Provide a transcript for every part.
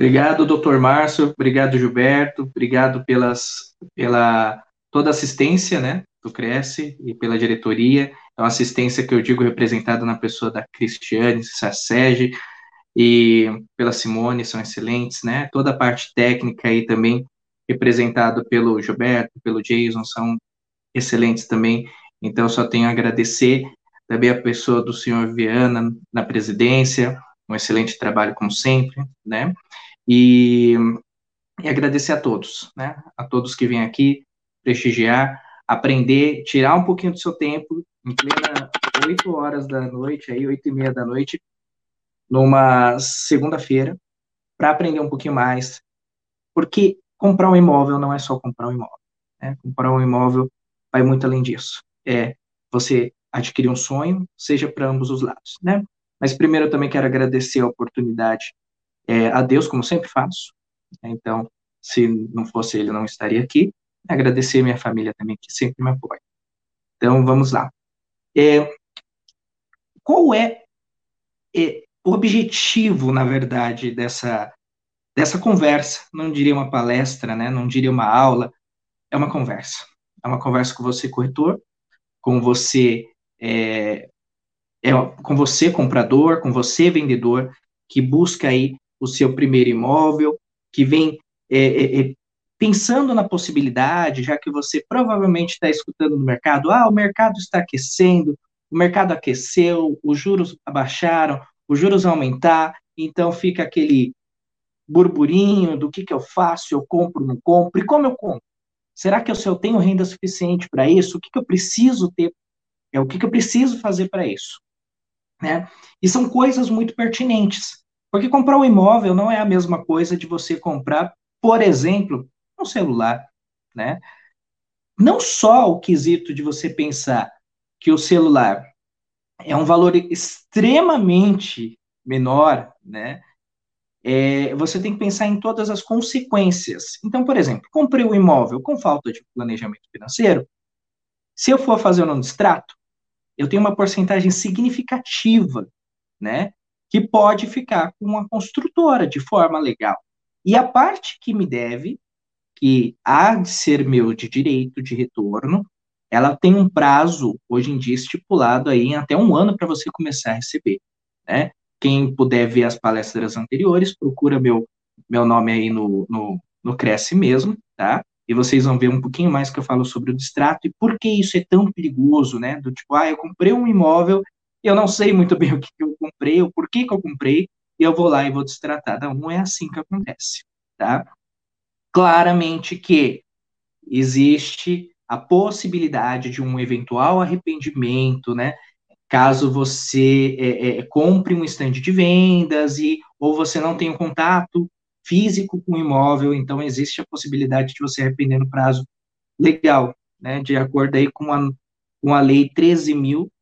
Obrigado, doutor Márcio. Obrigado, Gilberto. Obrigado pelas, pela toda a assistência né, do Cresce e pela diretoria. É uma assistência que eu digo representada na pessoa da Cristiane Sassege e pela Simone, são excelentes, né? Toda a parte técnica aí também representado pelo Gilberto, pelo Jason, são excelentes também. Então, só tenho a agradecer também a pessoa do senhor Viana na presidência, um excelente trabalho como sempre, né? E, e agradecer a todos, né? A todos que vêm aqui prestigiar, aprender, tirar um pouquinho do seu tempo, em plena 8 horas da noite, aí, 8 e meia da noite, numa segunda-feira, para aprender um pouquinho mais, porque comprar um imóvel não é só comprar um imóvel, né? Comprar um imóvel vai muito além disso. É você adquirir um sonho, seja para ambos os lados, né? Mas primeiro eu também quero agradecer a oportunidade é, a Deus, como sempre faço. Né? Então, se não fosse ele, não estaria aqui. Agradecer a minha família também, que sempre me apoia. Então, vamos lá. É, qual é, é o objetivo, na verdade, dessa, dessa conversa? Não diria uma palestra, né? não diria uma aula, é uma conversa. É uma conversa com você, corretor, com você é, é com você comprador, com você vendedor que busca aí o seu primeiro imóvel, que vem é, é, é pensando na possibilidade, já que você provavelmente está escutando no mercado, ah, o mercado está aquecendo, o mercado aqueceu, os juros abaixaram, os juros aumentar, então fica aquele burburinho do que, que eu faço, eu compro, não compro, e como eu compro? Será que eu, tenho renda suficiente para isso? O que, que eu preciso ter é o que, que eu preciso fazer para isso. Né? E são coisas muito pertinentes. Porque comprar um imóvel não é a mesma coisa de você comprar, por exemplo, um celular. Né? Não só o quesito de você pensar que o celular é um valor extremamente menor, né? É, você tem que pensar em todas as consequências. Então, por exemplo, comprei um imóvel com falta de planejamento financeiro. Se eu for fazer um distrato, eu tenho uma porcentagem significativa, né, que pode ficar com uma construtora de forma legal. E a parte que me deve, que há de ser meu de direito de retorno, ela tem um prazo, hoje em dia, estipulado aí em até um ano para você começar a receber, né? Quem puder ver as palestras anteriores, procura meu, meu nome aí no, no, no Cresce mesmo, tá? e vocês vão ver um pouquinho mais que eu falo sobre o distrato e por que isso é tão perigoso, né? Do tipo, ah, eu comprei um imóvel, eu não sei muito bem o que, eu comprei, o porquê que eu comprei, e eu vou lá e vou distratar. Não, não é assim que acontece, tá? Claramente que existe a possibilidade de um eventual arrependimento, né? Caso você é, é, compre um estande de vendas e ou você não tenha um contato físico com o imóvel, então existe a possibilidade de você arrepender no prazo legal, né, de acordo aí com a, com a lei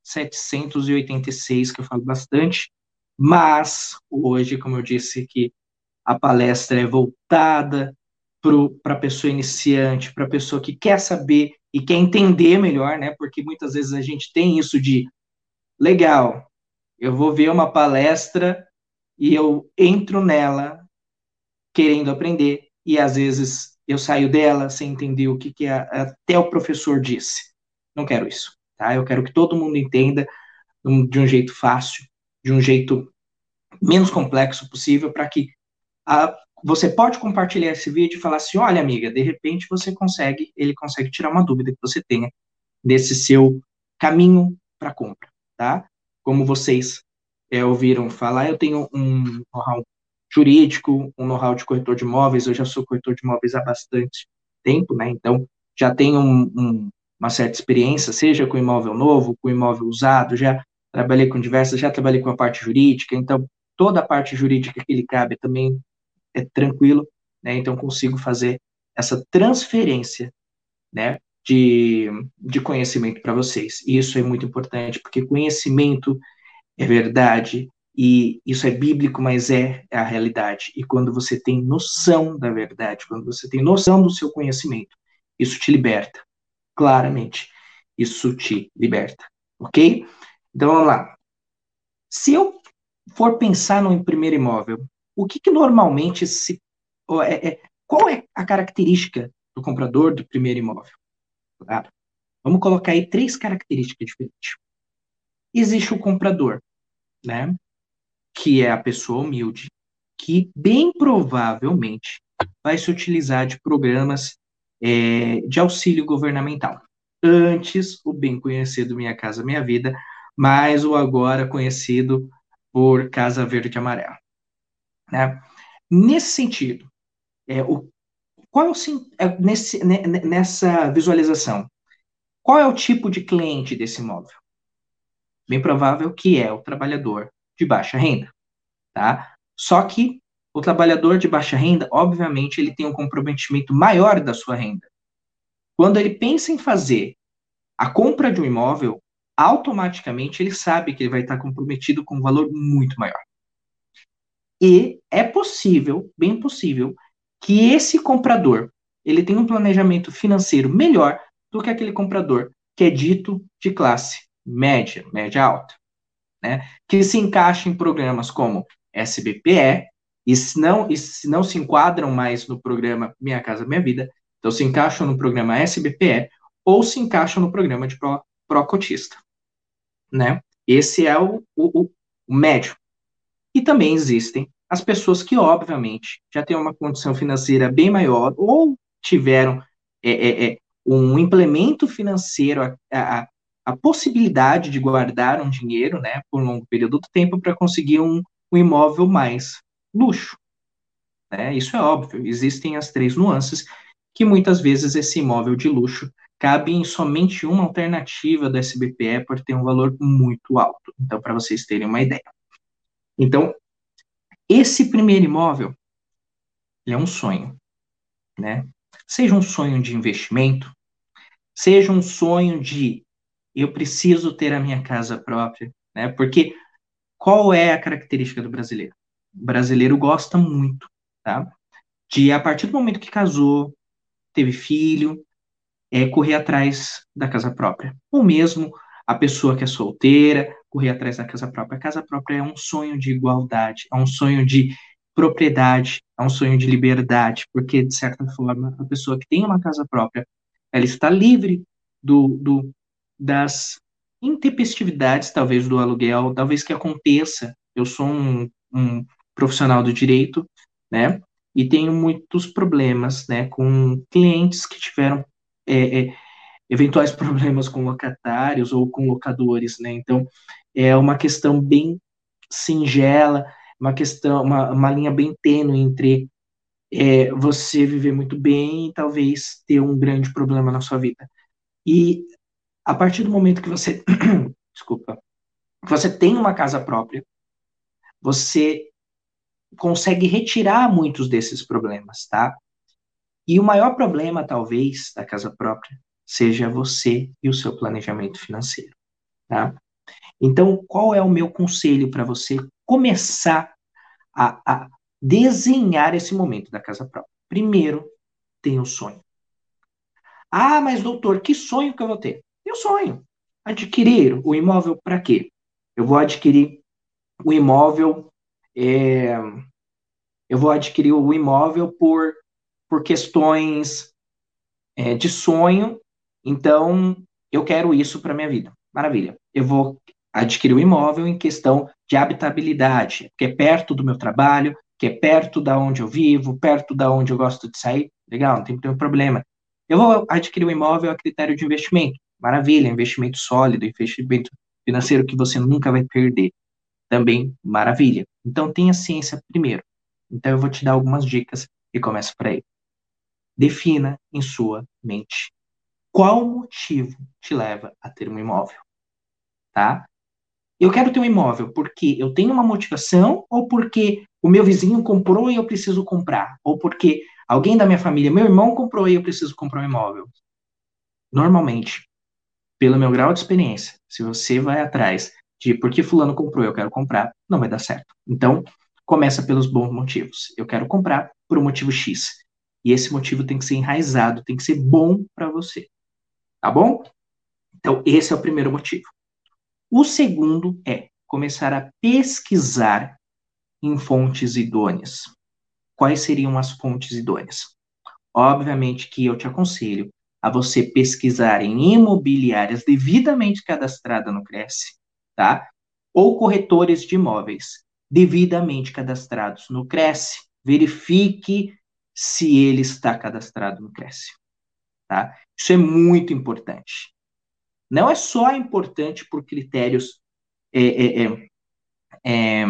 13.786, que eu falo bastante, mas hoje, como eu disse que a palestra é voltada para a pessoa iniciante, para a pessoa que quer saber e quer entender melhor, né? Porque muitas vezes a gente tem isso de legal, eu vou ver uma palestra e eu entro nela querendo aprender e às vezes eu saio dela sem entender o que, que a, até o professor disse. Não quero isso, tá? Eu quero que todo mundo entenda de um jeito fácil, de um jeito menos complexo possível, para que a, você pode compartilhar esse vídeo e falar assim, olha, amiga, de repente você consegue, ele consegue tirar uma dúvida que você tenha nesse seu caminho para compra, tá? Como vocês é, ouviram falar, eu tenho um know-how jurídico, um know-how de corretor de imóveis, eu já sou corretor de imóveis há bastante tempo, né, então já tenho um, um, uma certa experiência, seja com imóvel novo, com imóvel usado, já trabalhei com diversas, já trabalhei com a parte jurídica, então toda a parte jurídica que lhe cabe também é tranquilo, né? Então consigo fazer essa transferência, né? De, de conhecimento para vocês. E isso é muito importante, porque conhecimento é verdade, e isso é bíblico, mas é, é a realidade. E quando você tem noção da verdade, quando você tem noção do seu conhecimento, isso te liberta. Claramente, isso te liberta. Ok? Então vamos lá. Se eu for pensar no primeiro imóvel, o que, que normalmente se. É, é, qual é a característica do comprador do primeiro imóvel? Claro. Vamos colocar aí três características diferentes. Existe o comprador, né? que é a pessoa humilde, que bem provavelmente vai se utilizar de programas é, de auxílio governamental. Antes, o bem conhecido Minha Casa Minha Vida, mas o agora conhecido por Casa Verde Amarela. Né? Nesse sentido, é, o, qual é o, é, nesse, nessa visualização, qual é o tipo de cliente desse imóvel? Bem provável que é o trabalhador de baixa renda, tá? Só que o trabalhador de baixa renda, obviamente, ele tem um comprometimento maior da sua renda. Quando ele pensa em fazer a compra de um imóvel, automaticamente ele sabe que ele vai estar comprometido com um valor muito maior. E é possível, bem possível, que esse comprador ele tenha um planejamento financeiro melhor do que aquele comprador que é dito de classe média, média alta né, que se encaixam em programas como SBPE, e se, não, e se não se enquadram mais no programa Minha Casa Minha Vida, então se encaixam no programa SBPE ou se encaixam no programa de pró, pró né? Esse é o, o, o médio. E também existem as pessoas que, obviamente, já têm uma condição financeira bem maior ou tiveram é, é, é, um implemento financeiro a, a, a possibilidade de guardar um dinheiro, né, por um longo período de tempo para conseguir um, um imóvel mais luxo. Né? Isso é óbvio, existem as três nuances que muitas vezes esse imóvel de luxo cabe em somente uma alternativa do SBPE por ter um valor muito alto. Então, para vocês terem uma ideia. Então, esse primeiro imóvel é um sonho, né? Seja um sonho de investimento, seja um sonho de eu preciso ter a minha casa própria, né? Porque qual é a característica do brasileiro? Brasileiro gosta muito, tá? De a partir do momento que casou, teve filho, é correr atrás da casa própria. Ou mesmo a pessoa que é solteira, correr atrás da casa própria. A casa própria é um sonho de igualdade, é um sonho de propriedade, é um sonho de liberdade, porque, de certa forma, a pessoa que tem uma casa própria, ela está livre do, do, das intempestividades, talvez, do aluguel, talvez que aconteça. Eu sou um, um profissional do direito, né? E tenho muitos problemas, né, com clientes que tiveram é, é, eventuais problemas com locatários ou com locadores, né? Então, é uma questão bem singela, uma questão, uma, uma linha bem tênue entre é, você viver muito bem e talvez ter um grande problema na sua vida. E a partir do momento que você, desculpa, que você tem uma casa própria, você consegue retirar muitos desses problemas, tá? E o maior problema, talvez, da casa própria seja você e o seu planejamento financeiro, tá? Então, qual é o meu conselho para você começar a, a, desenhar esse momento da casa própria? Primeiro, tenha um sonho. Ah, mas doutor, que sonho que eu vou ter? Meu sonho. Adquirir o imóvel para quê? Eu vou adquirir o imóvel. É, eu vou adquirir o imóvel por, por questões é, de sonho. Então, eu quero isso para minha vida. Maravilha. Eu vou adquirir o imóvel em questão de habitabilidade, que é perto do meu trabalho, que é perto da onde eu vivo, perto da onde eu gosto de sair. Legal, não tem problema. Eu vou adquirir o imóvel a critério de investimento. Maravilha, investimento sólido, investimento financeiro que você nunca vai perder. Também maravilha. Então tenha ciência primeiro. Então eu vou te dar algumas dicas e começa por aí. Defina em sua mente qual motivo te leva a ter um imóvel, tá? Eu quero ter um imóvel porque eu tenho uma motivação ou porque o meu vizinho comprou e eu preciso comprar, ou porque alguém da minha família, meu irmão comprou e eu preciso comprar um imóvel. Normalmente, pelo meu grau de experiência, se você vai atrás de porque fulano comprou, eu quero comprar, não vai dar certo. Então, começa pelos bons motivos. Eu quero comprar por um motivo X. E esse motivo tem que ser enraizado, tem que ser bom para você. Tá bom? Então, esse é o primeiro motivo. O segundo é começar a pesquisar em fontes idôneas. Quais seriam as fontes idôneas? Obviamente que eu te aconselho a você pesquisar em imobiliárias devidamente cadastradas no Cresce, tá? Ou corretores de imóveis devidamente cadastrados no Cresce. Verifique se ele está cadastrado no Cresce, tá? Isso é muito importante. Não é só importante por critérios é, é, é, é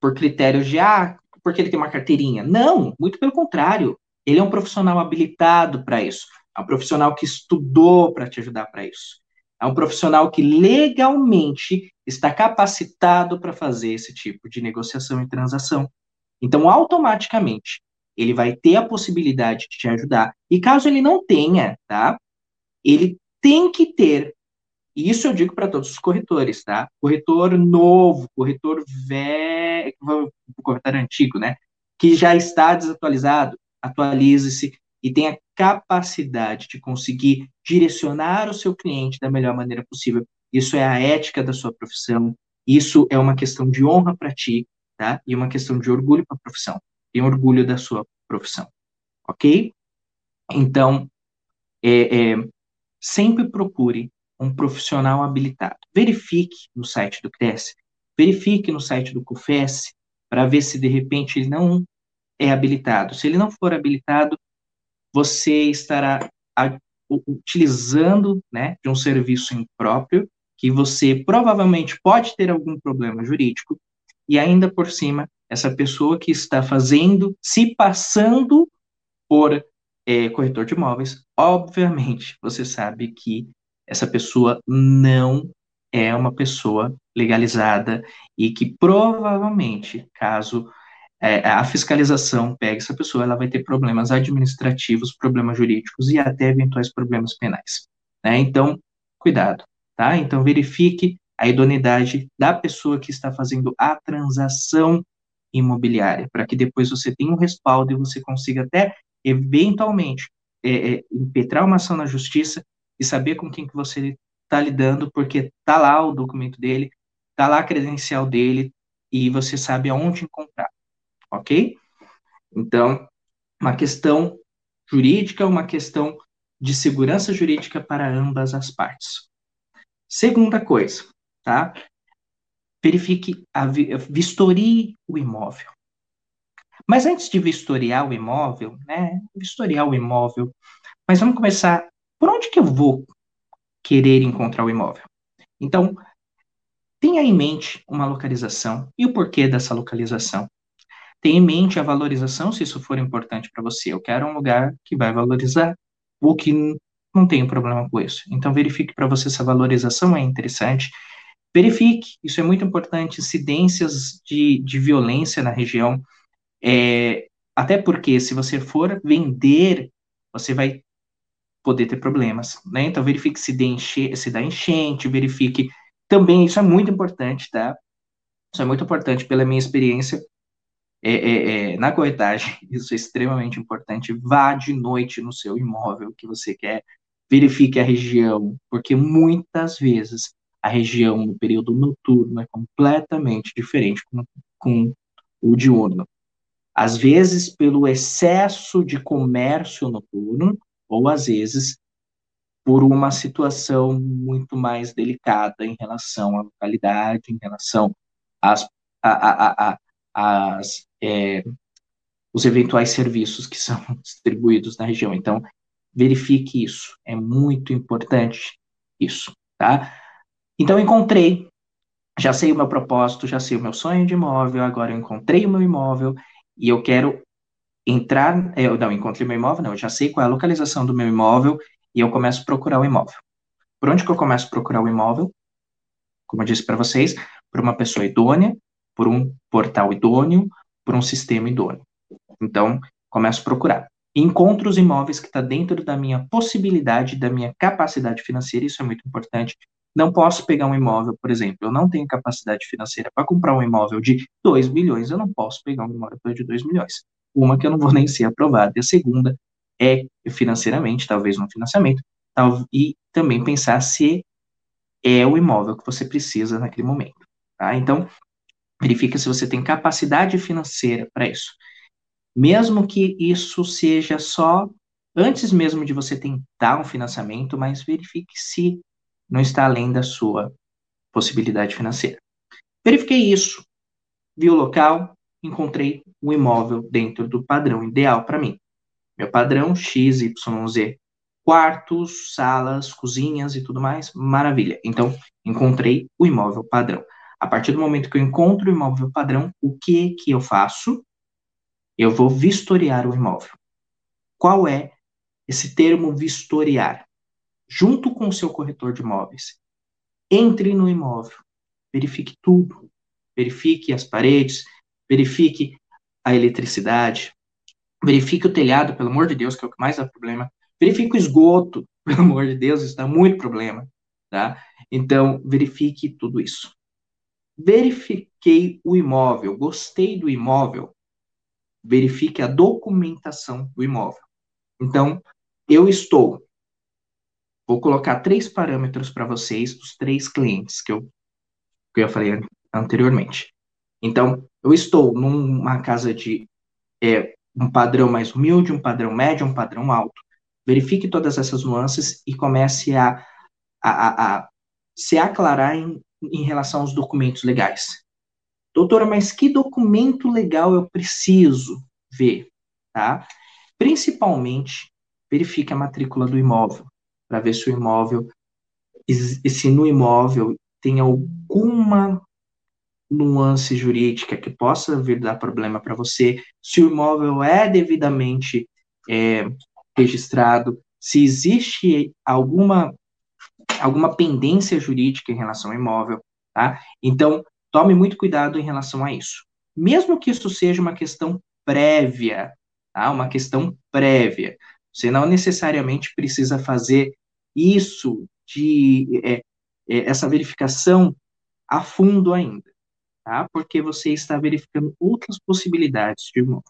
por critérios de ah, porque ele tem uma carteirinha. Não, muito pelo contrário. Ele é um profissional habilitado para isso. É um profissional que estudou para te ajudar para isso. É um profissional que legalmente está capacitado para fazer esse tipo de negociação e transação. Então, automaticamente, ele vai ter a possibilidade de te ajudar. E caso ele não tenha, tá? Ele tem que ter. E isso eu digo para todos os corretores, tá? Corretor novo, corretor velho, corretor antigo, né? Que já está desatualizado, atualize-se e tenha capacidade de conseguir direcionar o seu cliente da melhor maneira possível. Isso é a ética da sua profissão, isso é uma questão de honra para ti, tá? E uma questão de orgulho para a profissão, e orgulho da sua profissão, ok? Então, é, é, sempre procure um profissional habilitado. Verifique no site do Cresce, verifique no site do CUFES, para ver se de repente ele não é habilitado. Se ele não for habilitado, você estará utilizando né, de um serviço impróprio, que você provavelmente pode ter algum problema jurídico, e ainda por cima, essa pessoa que está fazendo, se passando por é, corretor de imóveis, obviamente você sabe que essa pessoa não é uma pessoa legalizada e que provavelmente, caso é, a fiscalização pega essa pessoa, ela vai ter problemas administrativos, problemas jurídicos e até eventuais problemas penais. Né? Então, cuidado, tá? Então, verifique a idoneidade da pessoa que está fazendo a transação imobiliária, para que depois você tenha um respaldo e você consiga até, eventualmente, é, é, impetrar uma ação na justiça e saber com quem que você está lidando, porque está lá o documento dele, está lá a credencial dele, e você sabe aonde encontrar ok? Então, uma questão jurídica, uma questão de segurança jurídica para ambas as partes. Segunda coisa, tá? Verifique, a, vistorie o imóvel. Mas antes de vistoriar o imóvel, né? Vistoriar o imóvel, mas vamos começar. Por onde que eu vou querer encontrar o imóvel? Então, tenha em mente uma localização e o porquê dessa localização. Tenha em mente a valorização, se isso for importante para você. Eu quero um lugar que vai valorizar, ou que não tem problema com isso. Então, verifique para você se a valorização é interessante. Verifique, isso é muito importante, incidências de, de violência na região. É, até porque, se você for vender, você vai poder ter problemas, né? Então, verifique se, enche, se dá enchente, verifique também, isso é muito importante, tá? Isso é muito importante pela minha experiência é, é, é, na corretagem, isso é extremamente importante. Vá de noite no seu imóvel que você quer, verifique a região, porque muitas vezes a região no período noturno é completamente diferente com, com o diurno. Às vezes, pelo excesso de comércio noturno, ou às vezes por uma situação muito mais delicada em relação à localidade, em relação às, as, é, os eventuais serviços que são distribuídos na região. Então, verifique isso, é muito importante isso, tá? Então, encontrei, já sei o meu propósito, já sei o meu sonho de imóvel, agora eu encontrei o meu imóvel e eu quero entrar, eu não encontrei meu imóvel, não, eu já sei qual é a localização do meu imóvel e eu começo a procurar o imóvel. Por onde que eu começo a procurar o imóvel? Como eu disse para vocês, por uma pessoa idônea, por um portal idôneo, por um sistema idôneo. Então, começo a procurar. Encontro os imóveis que está dentro da minha possibilidade, da minha capacidade financeira, isso é muito importante. Não posso pegar um imóvel, por exemplo, eu não tenho capacidade financeira para comprar um imóvel de 2 milhões, eu não posso pegar um imóvel de 2 milhões. Uma que eu não vou nem ser aprovado, e a segunda é financeiramente, talvez no financiamento, tal, e também pensar se é o imóvel que você precisa naquele momento. Tá? Então, verifica se você tem capacidade financeira para isso. Mesmo que isso seja só antes mesmo de você tentar um financiamento, mas verifique se não está além da sua possibilidade financeira. Verifiquei isso, vi o local, encontrei o um imóvel dentro do padrão ideal para mim. Meu padrão XYZ, quartos, salas, cozinhas e tudo mais, maravilha. Então, encontrei o imóvel padrão. A partir do momento que eu encontro o imóvel padrão, o que que eu faço? Eu vou vistoriar o imóvel. Qual é esse termo vistoriar? Junto com o seu corretor de imóveis. Entre no imóvel, verifique tudo. Verifique as paredes, verifique a eletricidade, verifique o telhado, pelo amor de Deus, que é o que mais dá problema. Verifique o esgoto, pelo amor de Deus, isso dá muito problema, tá? Então, verifique tudo isso. Verifiquei o imóvel, gostei do imóvel, verifique a documentação do imóvel. Então, eu estou. Vou colocar três parâmetros para vocês dos três clientes que eu, que eu falei anteriormente. Então, eu estou numa casa de é, um padrão mais humilde, um padrão médio, um padrão alto. Verifique todas essas nuances e comece a, a, a, a se aclarar em, em relação aos documentos legais. Doutora, mas que documento legal eu preciso ver, tá? Principalmente, verifique a matrícula do imóvel, para ver se o imóvel, se no imóvel tem alguma nuance jurídica que possa vir dar problema para você, se o imóvel é devidamente é, registrado, se existe alguma alguma pendência jurídica em relação ao imóvel, tá? Então, Tome muito cuidado em relação a isso. Mesmo que isso seja uma questão prévia, tá? uma questão prévia, você não necessariamente precisa fazer isso de é, é, essa verificação a fundo ainda, tá? Porque você está verificando outras possibilidades de imóvel.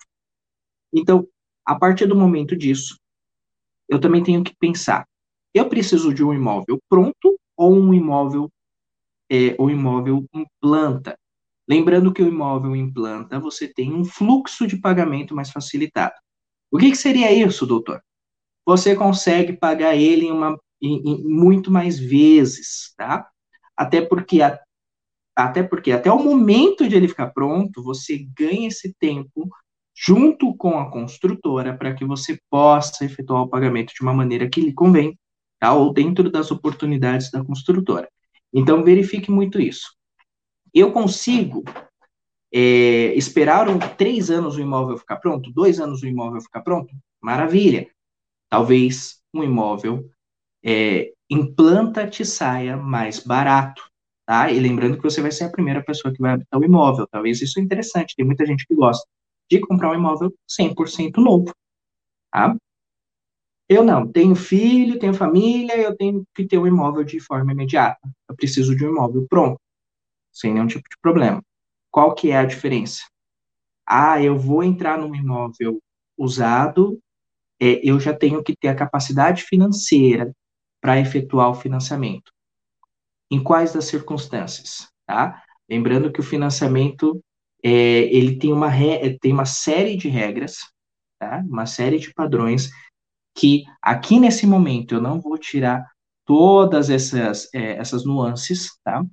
Então, a partir do momento disso, eu também tenho que pensar: eu preciso de um imóvel pronto ou um imóvel é, imóvel implanta. Lembrando que o imóvel implanta, você tem um fluxo de pagamento mais facilitado. O que, que seria isso, doutor? Você consegue pagar ele em, uma, em, em muito mais vezes, tá? Até porque, a, até porque até o momento de ele ficar pronto, você ganha esse tempo junto com a construtora para que você possa efetuar o pagamento de uma maneira que lhe convém, tá? ou dentro das oportunidades da construtora. Então, verifique muito isso. Eu consigo é, esperar um, três anos o imóvel ficar pronto? Dois anos o imóvel ficar pronto? Maravilha. Talvez um imóvel é, implanta te saia mais barato, tá? E lembrando que você vai ser a primeira pessoa que vai habitar o imóvel. Talvez isso é interessante. Tem muita gente que gosta de comprar um imóvel 100% novo, tá? Eu não, tenho filho, tenho família, eu tenho que ter um imóvel de forma imediata. Eu preciso de um imóvel pronto, sem nenhum tipo de problema. Qual que é a diferença? Ah, eu vou entrar num imóvel usado, é, eu já tenho que ter a capacidade financeira para efetuar o financiamento. Em quais das circunstâncias, tá? Lembrando que o financiamento é, ele tem uma, re, tem uma série de regras, tá? uma série de padrões que aqui nesse momento eu não vou tirar todas essas, é, essas nuances, tá?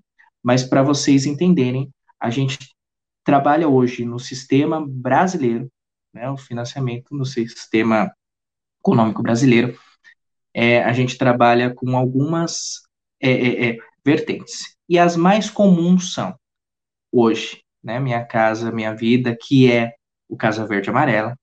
Mas para vocês entenderem, a gente trabalha hoje no sistema brasileiro, né, o financiamento no sistema econômico brasileiro, é, a gente trabalha com algumas é, é, é vertentes. E as mais comuns são, hoje, né, Minha Casa Minha Vida, que é o Casa Verde Amarela,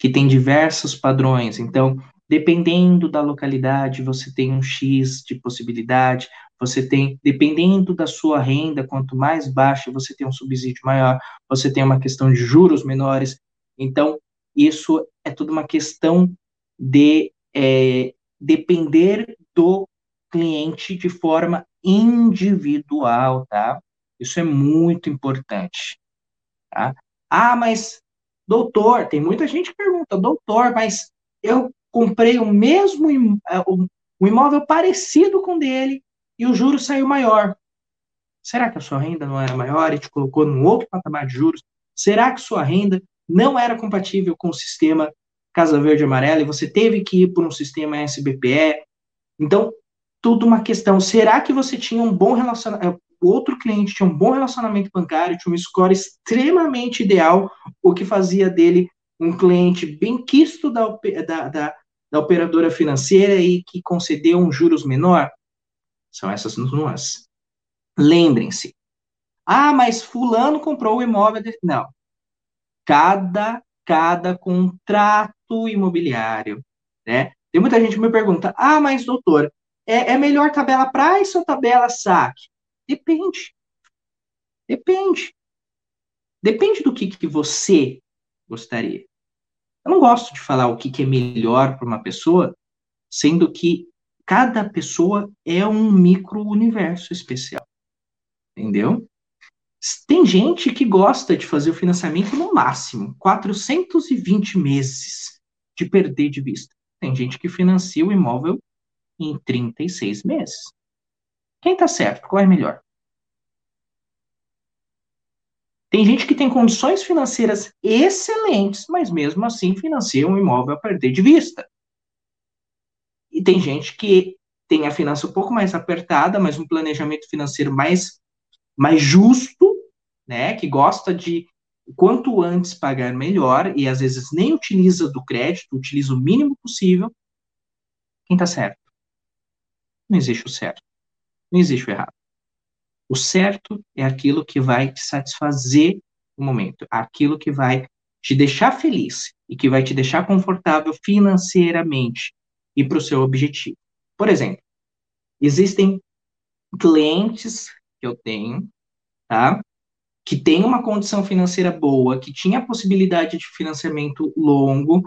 que tem diversos padrões. Então, dependendo da localidade, você tem um X de possibilidade, você tem, dependendo da sua renda, quanto mais baixa, você tem um subsídio maior, você tem uma questão de juros menores. Então, isso é tudo uma questão de é, depender do cliente de forma individual, tá? Isso é muito importante, tá? Ah, mas doutor, tem muita gente que pergunta, doutor, mas eu comprei o mesmo é, um imóvel parecido com o dele e o juro saiu maior. Será que a sua renda não era maior e te colocou num outro patamar de juros? Será que sua renda não era compatível com o sistema Casa Verde Amarela e você teve que ir por um sistema SBPE? Então, tudo uma questão. Será que você tinha um bom relacionamento? O outro cliente tinha um bom relacionamento bancário, tinha um score extremamente ideal, o que fazia dele um cliente bem quisto da, da, da, da operadora financeira e que concedeu um juros menor? São essas nuances. Lembrem-se. Ah, mas fulano comprou o imóvel. De... Não. Cada, cada contrato imobiliário, né? Tem muita gente que me pergunta, ah, mas doutor, é, é melhor tabela price ou tabela saque? Depende. Depende. Depende do que, que você gostaria. Eu não gosto de falar o que, que é melhor para uma pessoa, sendo que cada pessoa é um micro-universo especial. Entendeu? Tem gente que gosta de fazer o financiamento no máximo, 420 meses de perder de vista. Tem gente que financia o imóvel em 36 meses. Quem está certo? Qual é melhor? Tem gente que tem condições financeiras excelentes, mas mesmo assim financia um imóvel a perder de vista. E tem gente que tem a finança um pouco mais apertada, mas um planejamento financeiro mais, mais justo, né? Que gosta de quanto antes pagar melhor e às vezes nem utiliza do crédito, utiliza o mínimo possível. Quem está certo? Não existe o certo. Não existe o errado. O certo é aquilo que vai te satisfazer no momento, aquilo que vai te deixar feliz e que vai te deixar confortável financeiramente e para o seu objetivo. Por exemplo, existem clientes que eu tenho, tá? Que tem uma condição financeira boa, que tinha a possibilidade de financiamento longo,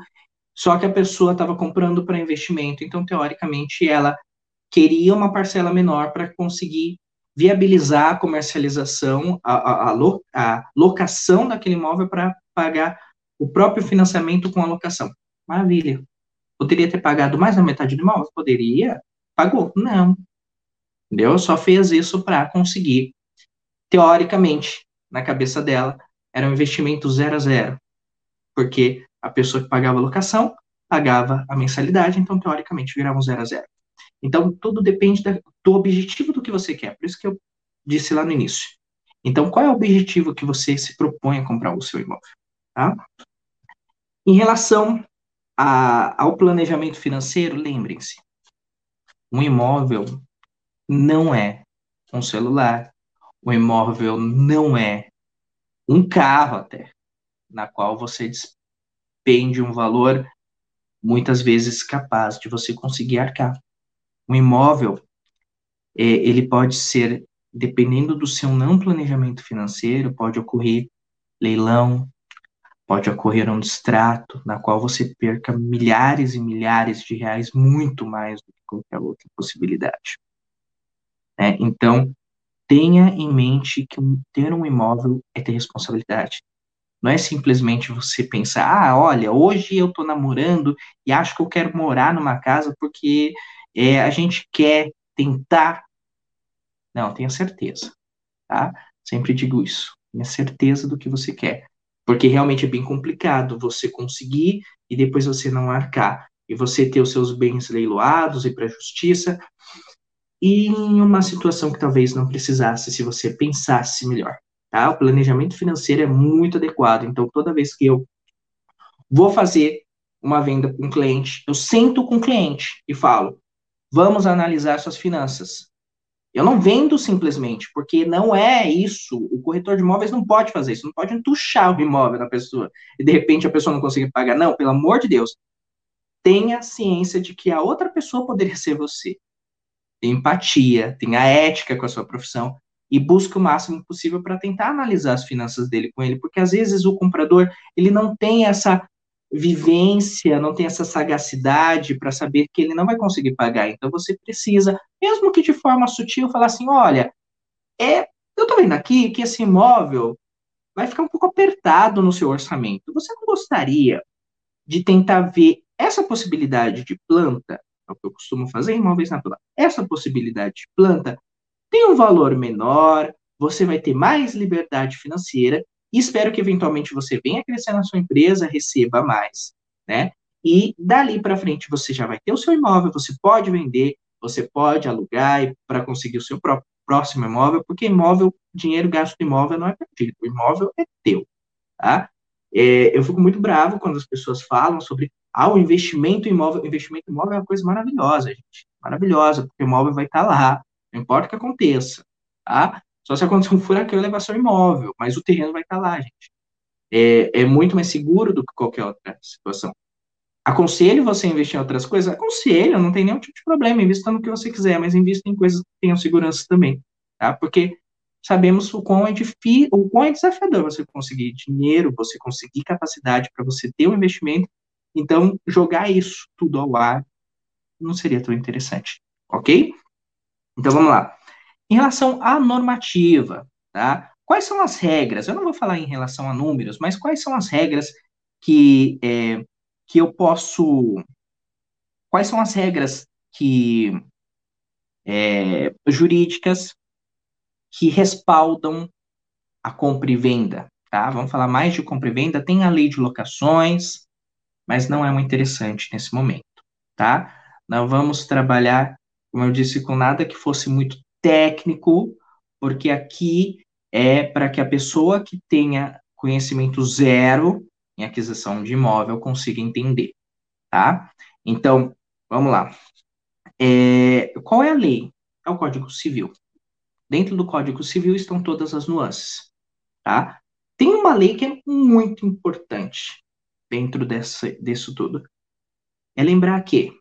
só que a pessoa estava comprando para investimento, então teoricamente ela queria uma parcela menor para conseguir viabilizar a comercialização, a, a, a, lo, a locação daquele imóvel para pagar o próprio financiamento com a locação. Maravilha. Poderia ter pagado mais da metade do imóvel? Poderia. Pagou? Não. Entendeu? Só fez isso para conseguir. Teoricamente, na cabeça dela, era um investimento zero a zero. Porque a pessoa que pagava a locação pagava a mensalidade, então, teoricamente, virava um zero a zero. Então, tudo depende da, do objetivo do que você quer. Por isso que eu disse lá no início. Então, qual é o objetivo que você se propõe a comprar o seu imóvel? Tá? Em relação a, ao planejamento financeiro, lembrem-se, um imóvel não é um celular, um imóvel não é um carro até, na qual você despende um valor muitas vezes capaz de você conseguir arcar. Um imóvel, é, ele pode ser, dependendo do seu não planejamento financeiro, pode ocorrer leilão, pode ocorrer um distrato, na qual você perca milhares e milhares de reais, muito mais do que qualquer outra possibilidade. É, então, tenha em mente que ter um imóvel é ter responsabilidade. Não é simplesmente você pensar, ah, olha, hoje eu estou namorando e acho que eu quero morar numa casa porque é, a gente quer tentar. Não, tenha certeza, tá? Sempre digo isso. Tenha certeza do que você quer porque realmente é bem complicado você conseguir e depois você não arcar, e você ter os seus bens leiloados e para a justiça, e em uma situação que talvez não precisasse se você pensasse melhor. Tá? O planejamento financeiro é muito adequado, então toda vez que eu vou fazer uma venda com um cliente, eu sento com o cliente e falo: vamos analisar suas finanças. Eu não vendo simplesmente, porque não é isso. O corretor de imóveis não pode fazer isso, não pode entuchar o imóvel da pessoa e de repente a pessoa não conseguir pagar. Não, pelo amor de Deus. Tenha ciência de que a outra pessoa poderia ser você. tem empatia, tem a ética com a sua profissão e busca o máximo possível para tentar analisar as finanças dele com ele, porque às vezes o comprador ele não tem essa vivência, não tem essa sagacidade para saber que ele não vai conseguir pagar. Então você precisa, mesmo que de forma sutil, falar assim, olha, é, eu estou vendo aqui que esse imóvel vai ficar um pouco apertado no seu orçamento. Você não gostaria de tentar ver essa possibilidade de planta, é o que eu costumo fazer imóveis naturais, essa possibilidade de planta tem um valor menor, você vai ter mais liberdade financeira espero que eventualmente você venha crescer na sua empresa, receba mais, né? E dali para frente você já vai ter o seu imóvel, você pode vender, você pode alugar para conseguir o seu próprio próximo imóvel, porque imóvel, dinheiro gasto em imóvel não é perdido, o imóvel é teu, tá? É, eu fico muito bravo quando as pessoas falam sobre ah, o investimento imóvel. O investimento imóvel é uma coisa maravilhosa, gente. Maravilhosa, porque o imóvel vai estar lá, não importa o que aconteça, tá? Só se acontecer um furacão e levar seu imóvel, mas o terreno vai estar lá, gente. É, é muito mais seguro do que qualquer outra situação. Aconselho você a investir em outras coisas? Aconselho, não tem nenhum tipo de problema, invista no que você quiser, mas invista em coisas que tenham segurança também, tá? Porque sabemos o quão é difícil, o quão é desafiador você conseguir dinheiro, você conseguir capacidade para você ter um investimento, então jogar isso tudo ao ar não seria tão interessante, ok? Então vamos lá. Em relação à normativa, tá? Quais são as regras? Eu não vou falar em relação a números, mas quais são as regras que é, que eu posso. Quais são as regras que é, jurídicas que respaldam a compra e venda, tá? Vamos falar mais de compra e venda. Tem a lei de locações, mas não é muito interessante nesse momento, tá? Não vamos trabalhar, como eu disse, com nada que fosse muito técnico, porque aqui é para que a pessoa que tenha conhecimento zero em aquisição de imóvel consiga entender, tá? Então, vamos lá. É, qual é a lei? É o Código Civil. Dentro do Código Civil estão todas as nuances, tá? Tem uma lei que é muito importante dentro dessa, disso tudo. É lembrar que,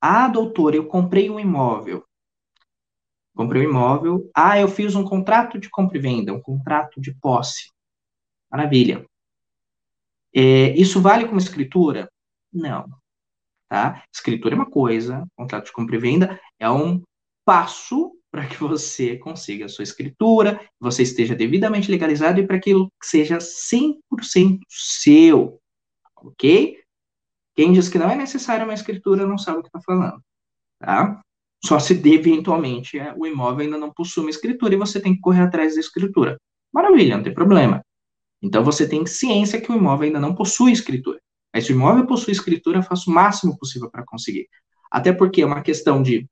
ah, doutor, eu comprei um imóvel. Comprei um imóvel. Ah, eu fiz um contrato de compra e venda, um contrato de posse. Maravilha. É, isso vale como escritura? Não. Tá? Escritura é uma coisa, contrato de compra e venda é um passo para que você consiga a sua escritura, você esteja devidamente legalizado e para aquilo seja 100% seu. Ok? Quem diz que não é necessária uma escritura não sabe o que está falando. Tá? Só se eventualmente é, o imóvel ainda não possui uma escritura e você tem que correr atrás da escritura. Maravilha, não tem problema. Então você tem ciência que o imóvel ainda não possui escritura. Mas se o imóvel possui escritura, faça o máximo possível para conseguir. Até porque é uma questão de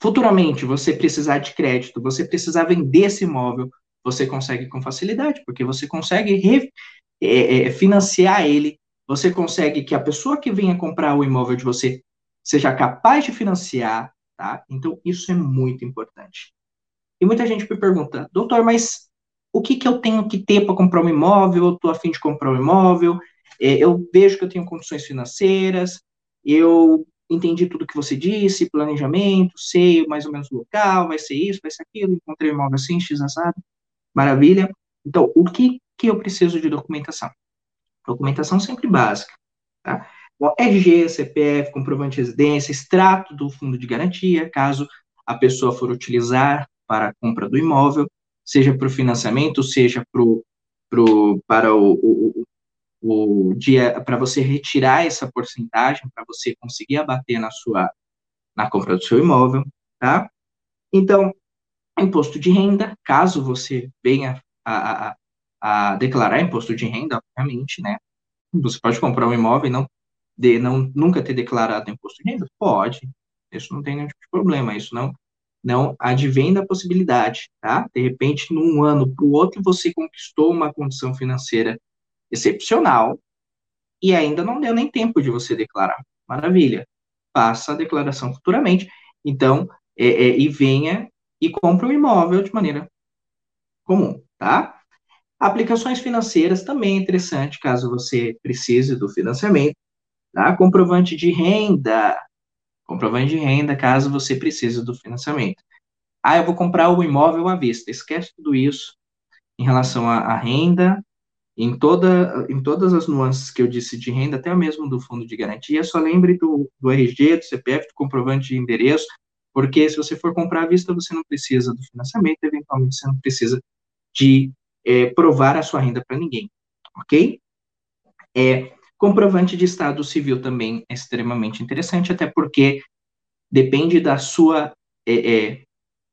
futuramente você precisar de crédito, você precisar vender esse imóvel, você consegue com facilidade, porque você consegue re, é, é, financiar ele, você consegue que a pessoa que venha comprar o imóvel de você seja capaz de financiar, tá? Então isso é muito importante. E muita gente me pergunta, doutor, mas o que, que eu tenho que ter para comprar um imóvel, eu estou afim de comprar um imóvel, é, eu vejo que eu tenho condições financeiras, eu entendi tudo que você disse, planejamento, sei mais ou menos o local, vai ser isso, vai ser aquilo, encontrei um imóvel assim, x assado, maravilha. Então, o que, que eu preciso de documentação? Documentação sempre básica, tá? RG, CPF, comprovante de residência, extrato do fundo de garantia, caso a pessoa for utilizar para a compra do imóvel, seja para o financiamento, seja pro, pro, para o, o, o dia, para você retirar essa porcentagem, para você conseguir abater na sua, na compra do seu imóvel, tá? Então, imposto de renda, caso você venha a, a, a declarar imposto de renda, obviamente, né? Você pode comprar um imóvel e não, de, não nunca ter declarado imposto de renda? Pode, isso não tem nenhum tipo de problema, isso não não advém da possibilidade, tá? De repente, num ano para o outro, você conquistou uma condição financeira excepcional e ainda não deu nem tempo de você declarar. Maravilha. Faça a declaração futuramente. Então, é, é, e venha e compre um imóvel de maneira comum, tá? Aplicações financeiras também é interessante, caso você precise do financiamento, tá? Comprovante de renda, Comprovante de renda caso você precise do financiamento. Ah, eu vou comprar o imóvel à vista. Esquece tudo isso em relação à, à renda, em, toda, em todas as nuances que eu disse de renda, até mesmo do fundo de garantia, só lembre do, do RG, do CPF, do comprovante de endereço, porque se você for comprar à vista, você não precisa do financiamento, eventualmente você não precisa de é, provar a sua renda para ninguém, ok? É, comprovante de estado civil também é extremamente interessante, até porque depende da sua, é, é,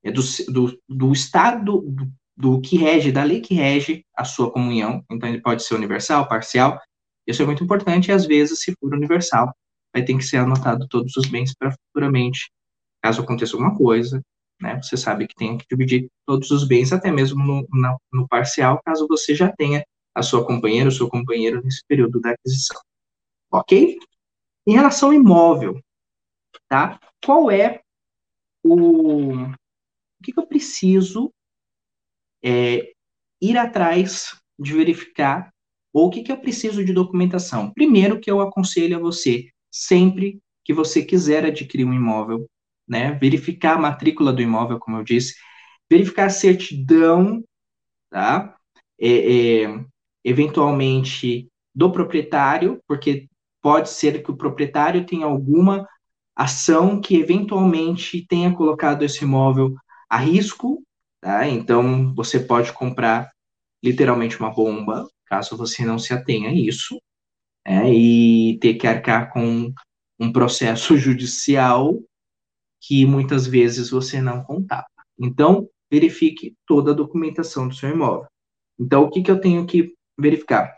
é do, do, do estado, do, do que rege, da lei que rege a sua comunhão, então ele pode ser universal, parcial, isso é muito importante, e às vezes, se for universal, vai ter que ser anotado todos os bens para futuramente, caso aconteça alguma coisa, né, você sabe que tem que dividir todos os bens, até mesmo no, no, no parcial, caso você já tenha a sua companheira, o seu companheiro nesse período da aquisição. Ok? Em relação ao imóvel, tá? Qual é o, o que, que eu preciso é, ir atrás de verificar ou o que, que eu preciso de documentação. Primeiro que eu aconselho a você, sempre que você quiser adquirir um imóvel, né, verificar a matrícula do imóvel, como eu disse, verificar a certidão, tá, é, é, eventualmente do proprietário, porque pode ser que o proprietário tenha alguma ação que eventualmente tenha colocado esse imóvel a risco Tá? Então, você pode comprar literalmente uma bomba, caso você não se atenha a isso, né? e ter que arcar com um processo judicial que muitas vezes você não contava. Então, verifique toda a documentação do seu imóvel. Então, o que, que eu tenho que verificar?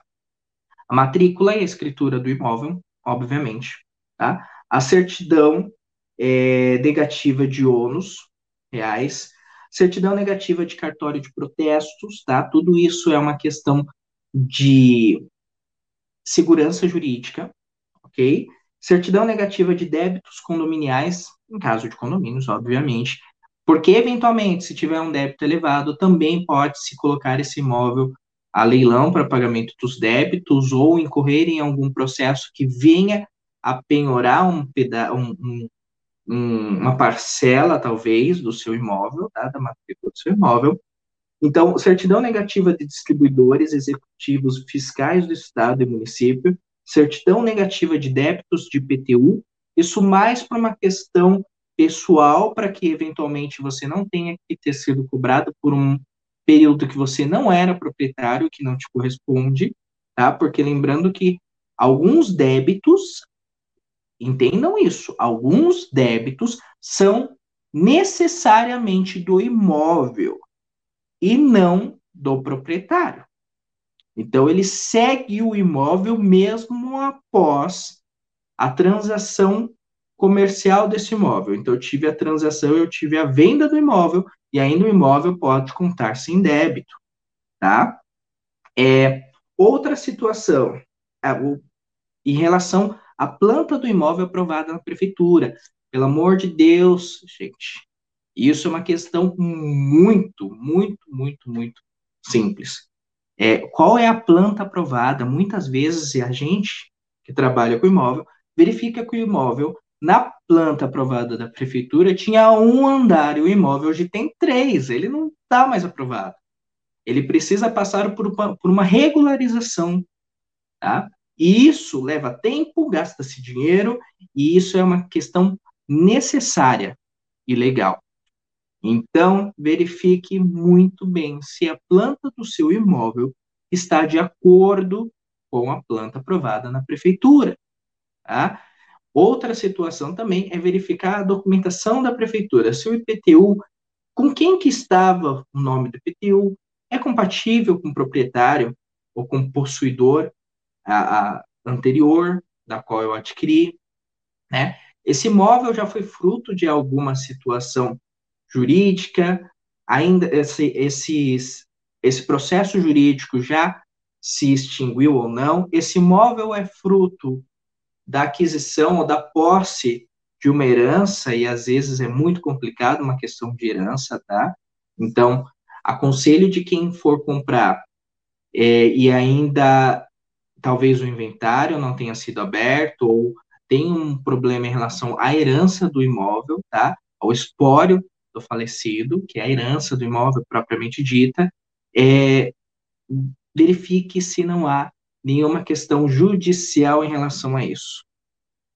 A matrícula e a escritura do imóvel, obviamente, tá? A certidão é, negativa de ônus reais, certidão negativa de cartório de protestos, tá? Tudo isso é uma questão de segurança jurídica, ok? Certidão negativa de débitos condominiais, em caso de condomínios, obviamente, porque eventualmente, se tiver um débito elevado, também pode se colocar esse imóvel a leilão para pagamento dos débitos ou incorrer em algum processo que venha a penhorar um, peda um, um, um, uma parcela, talvez, do seu imóvel, tá, da matrícula do seu imóvel. Então, certidão negativa de distribuidores executivos fiscais do Estado e município, certidão negativa de débitos de IPTU, isso mais para uma questão pessoal, para que eventualmente você não tenha que ter sido cobrado por um período que você não era proprietário, que não te corresponde, tá? Porque lembrando que alguns débitos Entendam isso. Alguns débitos são necessariamente do imóvel e não do proprietário. Então, ele segue o imóvel mesmo após a transação comercial desse imóvel. Então, eu tive a transação, eu tive a venda do imóvel, e ainda o imóvel pode contar-se em débito, tá? É, outra situação, é, o, em relação a planta do imóvel aprovada na prefeitura. Pelo amor de Deus, gente. Isso é uma questão muito, muito, muito, muito simples. É, qual é a planta aprovada? Muitas vezes a gente que trabalha com imóvel verifica que o imóvel na planta aprovada da prefeitura tinha um andar e o imóvel hoje tem três. Ele não está mais aprovado. Ele precisa passar por uma, por uma regularização, tá? E isso leva tempo, gasta-se dinheiro, e isso é uma questão necessária e legal. Então, verifique muito bem se a planta do seu imóvel está de acordo com a planta aprovada na prefeitura. Tá? Outra situação também é verificar a documentação da prefeitura. Se o IPTU, com quem que estava o nome do IPTU, é compatível com o proprietário ou com o possuidor a, a anterior, da qual eu adquiri, né? Esse imóvel já foi fruto de alguma situação jurídica, ainda esse, esses, esse processo jurídico já se extinguiu ou não. Esse imóvel é fruto da aquisição ou da posse de uma herança, e às vezes é muito complicado uma questão de herança, tá? Então, aconselho de quem for comprar é, e ainda talvez o inventário não tenha sido aberto ou tem um problema em relação à herança do imóvel, tá? Ao espólio do falecido, que é a herança do imóvel propriamente dita, é, verifique se não há nenhuma questão judicial em relação a isso.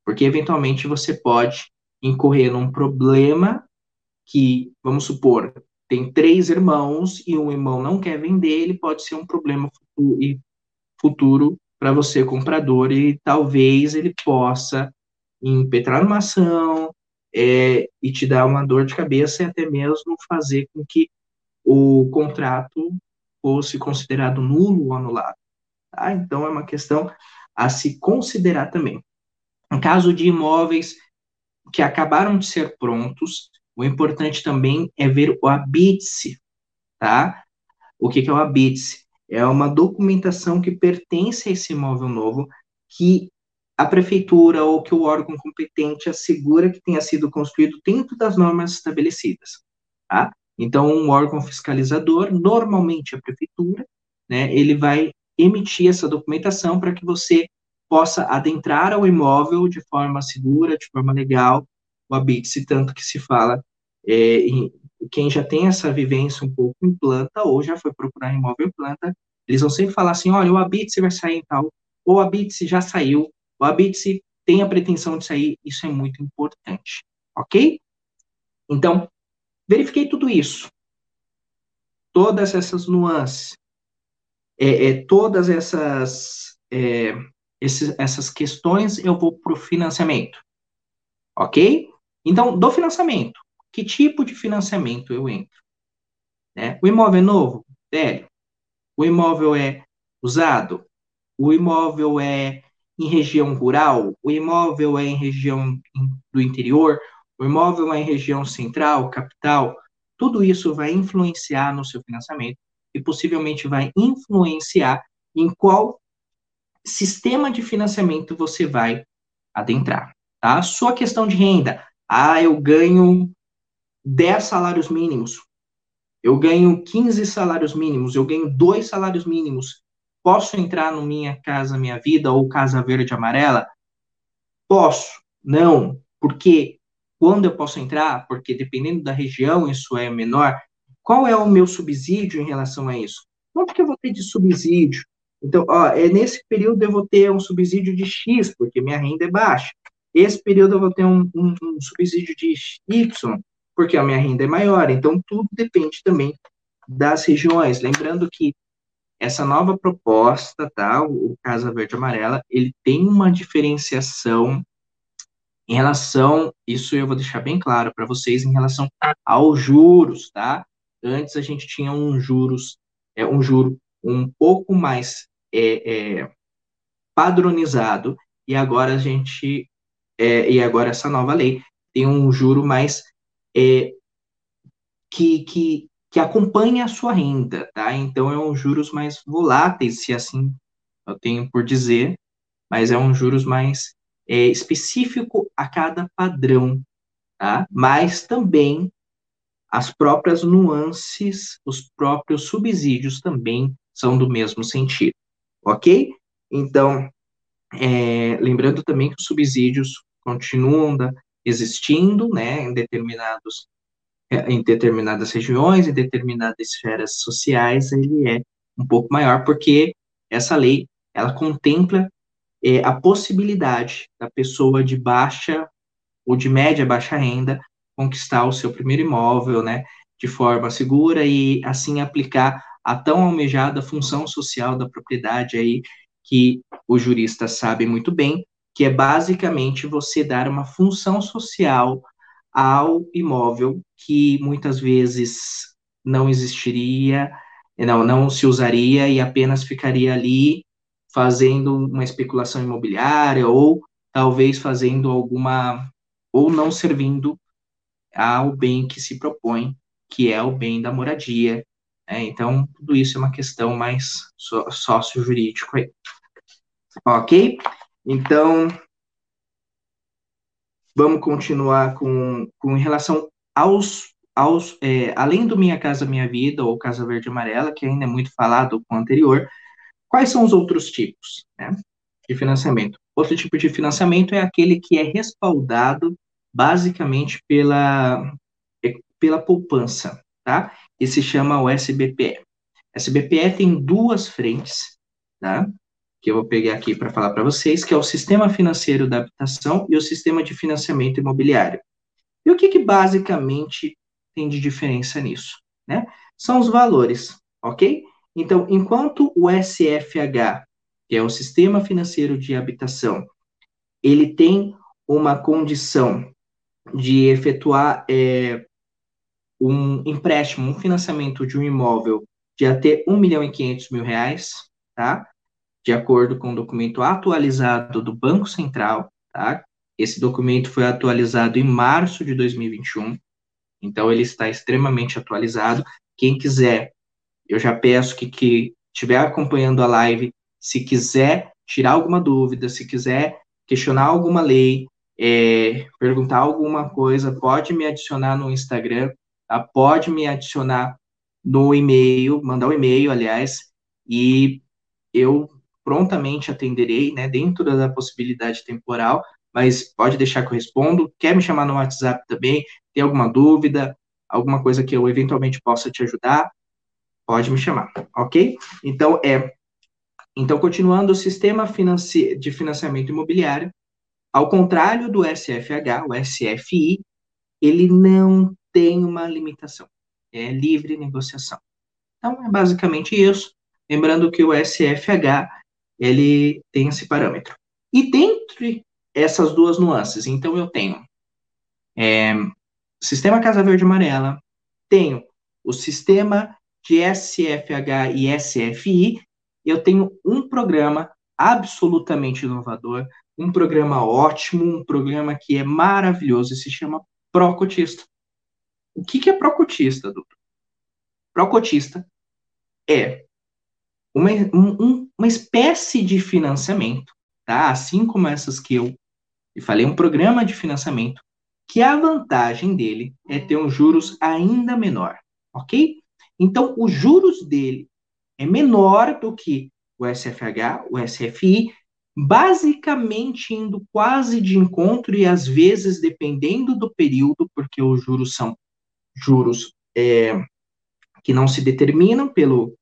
Porque, eventualmente, você pode incorrer num problema que, vamos supor, tem três irmãos e um irmão não quer vender, ele pode ser um problema futuro para você, comprador, e talvez ele possa impetrar uma ação é, e te dar uma dor de cabeça e até mesmo fazer com que o contrato fosse considerado nulo ou anulado. Tá? Então, é uma questão a se considerar também. Em caso de imóveis que acabaram de ser prontos, o importante também é ver o habite tá? O que, que é o habite É uma documentação que pertence a esse imóvel novo, que a prefeitura ou que o órgão competente assegura que tenha sido construído dentro das normas estabelecidas, tá? Então, um órgão fiscalizador, normalmente a prefeitura, né, ele vai emitir essa documentação para que você possa adentrar ao imóvel de forma segura, de forma legal, o habite tanto que se fala, é, em, quem já tem essa vivência um pouco em planta, ou já foi procurar imóvel em planta, eles vão sempre falar assim, olha, o habite vai sair em tal, ou o habite já saiu, o habite tem a pretensão de sair, isso é muito importante, ok? Então, verifiquei tudo isso, todas essas nuances, é, é todas essas, é, esses, essas questões, eu vou para o financiamento, ok? Então, do financiamento, que tipo de financiamento eu entro? Né? O imóvel é novo? Velho? O imóvel é usado? O imóvel é em região rural, o imóvel é em região do interior, o imóvel é em região central, capital, tudo isso vai influenciar no seu financiamento e possivelmente vai influenciar em qual sistema de financiamento você vai adentrar, tá? Sua questão de renda, ah, eu ganho 10 salários mínimos, eu ganho 15 salários mínimos, eu ganho dois salários mínimos, Posso entrar no Minha Casa Minha Vida ou Casa Verde Amarela? Posso. Não. Porque quando eu posso entrar? Porque dependendo da região, isso é menor. Qual é o meu subsídio em relação a isso? Quanto que eu vou ter de subsídio? Então, ó, é nesse período eu vou ter um subsídio de X, porque minha renda é baixa. Esse período eu vou ter um, um, um subsídio de Y, porque a minha renda é maior. Então, tudo depende também das regiões. Lembrando que essa nova proposta, tá, o Casa Verde Amarela, ele tem uma diferenciação em relação, isso eu vou deixar bem claro para vocês, em relação aos juros, tá? Antes a gente tinha um juros, é, um juro um pouco mais é, é, padronizado, e agora a gente, é, e agora essa nova lei tem um juro mais é, que, que que acompanha a sua renda, tá? Então é um juros mais voláteis, se assim eu tenho por dizer, mas é um juros mais é, específico a cada padrão, tá? Mas também as próprias nuances, os próprios subsídios também são do mesmo sentido, ok? Então, é, lembrando também que os subsídios continuam da, existindo, né, em determinados é, em determinadas regiões, em determinadas esferas sociais, ele é um pouco maior, porque essa lei, ela contempla é, a possibilidade da pessoa de baixa ou de média baixa renda conquistar o seu primeiro imóvel, né, de forma segura e assim aplicar a tão almejada função social da propriedade aí que os juristas sabem muito bem, que é basicamente você dar uma função social ao imóvel que muitas vezes não existiria, não, não se usaria e apenas ficaria ali fazendo uma especulação imobiliária ou talvez fazendo alguma ou não servindo ao bem que se propõe, que é o bem da moradia. Né? Então, tudo isso é uma questão mais sócio-jurídico aí. Ok? Então, Vamos continuar com, com relação aos, aos é, além do Minha Casa Minha Vida ou Casa Verde Amarela, que ainda é muito falado com o anterior, quais são os outros tipos? Né? de financiamento. Outro tipo de financiamento é aquele que é respaldado basicamente pela, é, pela poupança, tá? E se chama o SBPE. SBPE tem duas frentes, tá? Que eu vou pegar aqui para falar para vocês, que é o Sistema Financeiro da Habitação e o Sistema de Financiamento Imobiliário. E o que, que basicamente tem de diferença nisso, né? São os valores, ok? Então, enquanto o SFH, que é o Sistema Financeiro de Habitação, ele tem uma condição de efetuar é, um empréstimo, um financiamento de um imóvel de até 1 milhão e 500 mil reais, tá? De acordo com o documento atualizado do Banco Central, tá? Esse documento foi atualizado em março de 2021, então ele está extremamente atualizado. Quem quiser, eu já peço que, que estiver acompanhando a live, se quiser tirar alguma dúvida, se quiser questionar alguma lei, é, perguntar alguma coisa, pode me adicionar no Instagram, tá? pode me adicionar no e-mail, mandar um e-mail, aliás, e eu prontamente atenderei, né, dentro da possibilidade temporal, mas pode deixar que eu respondo. Quer me chamar no WhatsApp também? Tem alguma dúvida? Alguma coisa que eu eventualmente possa te ajudar? Pode me chamar, ok? Então, é. Então, continuando, o sistema de financiamento imobiliário, ao contrário do SFH, o SFI, ele não tem uma limitação. É livre negociação. Então, é basicamente isso. Lembrando que o SFH, ele tem esse parâmetro. E dentre essas duas nuances. Então, eu tenho é, sistema Casa Verde Amarela, tenho o sistema de SFH e SFI, eu tenho um programa absolutamente inovador, um programa ótimo, um programa que é maravilhoso e se chama Procotista. O que, que é Procotista, doutor? Procotista é uma, um, uma espécie de financiamento, tá? Assim como essas que eu falei um programa de financiamento que a vantagem dele é ter um juros ainda menor, ok? Então, os juros dele é menor do que o SFH, o SFI, basicamente indo quase de encontro e às vezes dependendo do período, porque os juros são juros é, que não se determinam pelo,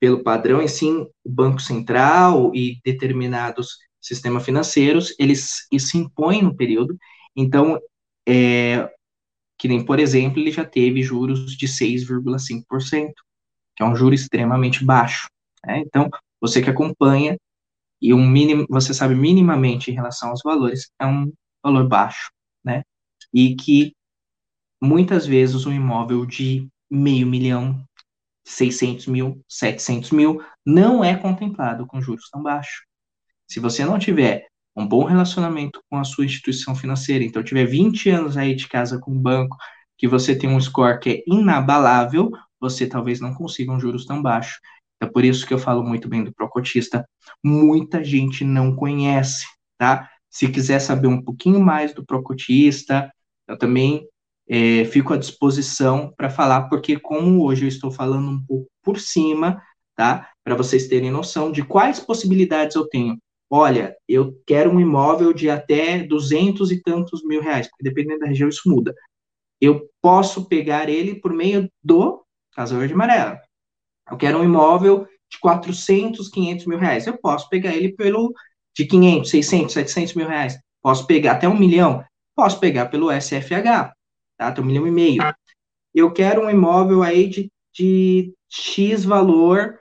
pelo padrão, e sim o Banco Central e determinados sistema financeiros, eles se impõem no período, então, é, que nem, por exemplo, ele já teve juros de 6,5%, que é um juro extremamente baixo. Né? Então, você que acompanha, e um mínimo, você sabe minimamente em relação aos valores, é um valor baixo, né? E que muitas vezes um imóvel de meio milhão, 600 mil, 700 mil, não é contemplado com juros tão baixos. Se você não tiver um bom relacionamento com a sua instituição financeira, então tiver 20 anos aí de casa com o banco, que você tem um score que é inabalável, você talvez não consiga um juros tão baixo. É por isso que eu falo muito bem do Procotista. Muita gente não conhece, tá? Se quiser saber um pouquinho mais do Procotista, eu também é, fico à disposição para falar, porque como hoje eu estou falando um pouco por cima, tá? Para vocês terem noção de quais possibilidades eu tenho olha, eu quero um imóvel de até duzentos e tantos mil reais, porque dependendo da região isso muda. Eu posso pegar ele por meio do Casa Verde Amarela. Eu quero um imóvel de 400, 500 mil reais. Eu posso pegar ele pelo de 500, 600, 700 mil reais. Posso pegar até um milhão. Posso pegar pelo SFH, tá? Até um milhão e meio. Eu quero um imóvel aí de, de X valor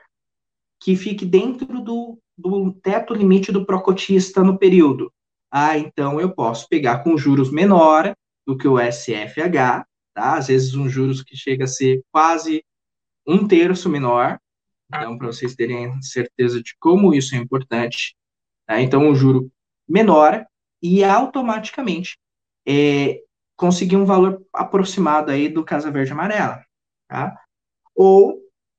que fique dentro do do teto limite do procotista no período. Ah, então eu posso pegar com juros menor do que o SFH, tá? Às vezes um juros que chega a ser quase um terço menor. Então, para vocês terem certeza de como isso é importante, tá? Então, um juro menor e automaticamente é, conseguir um valor aproximado aí do Casa Verde Amarela, tá? Ou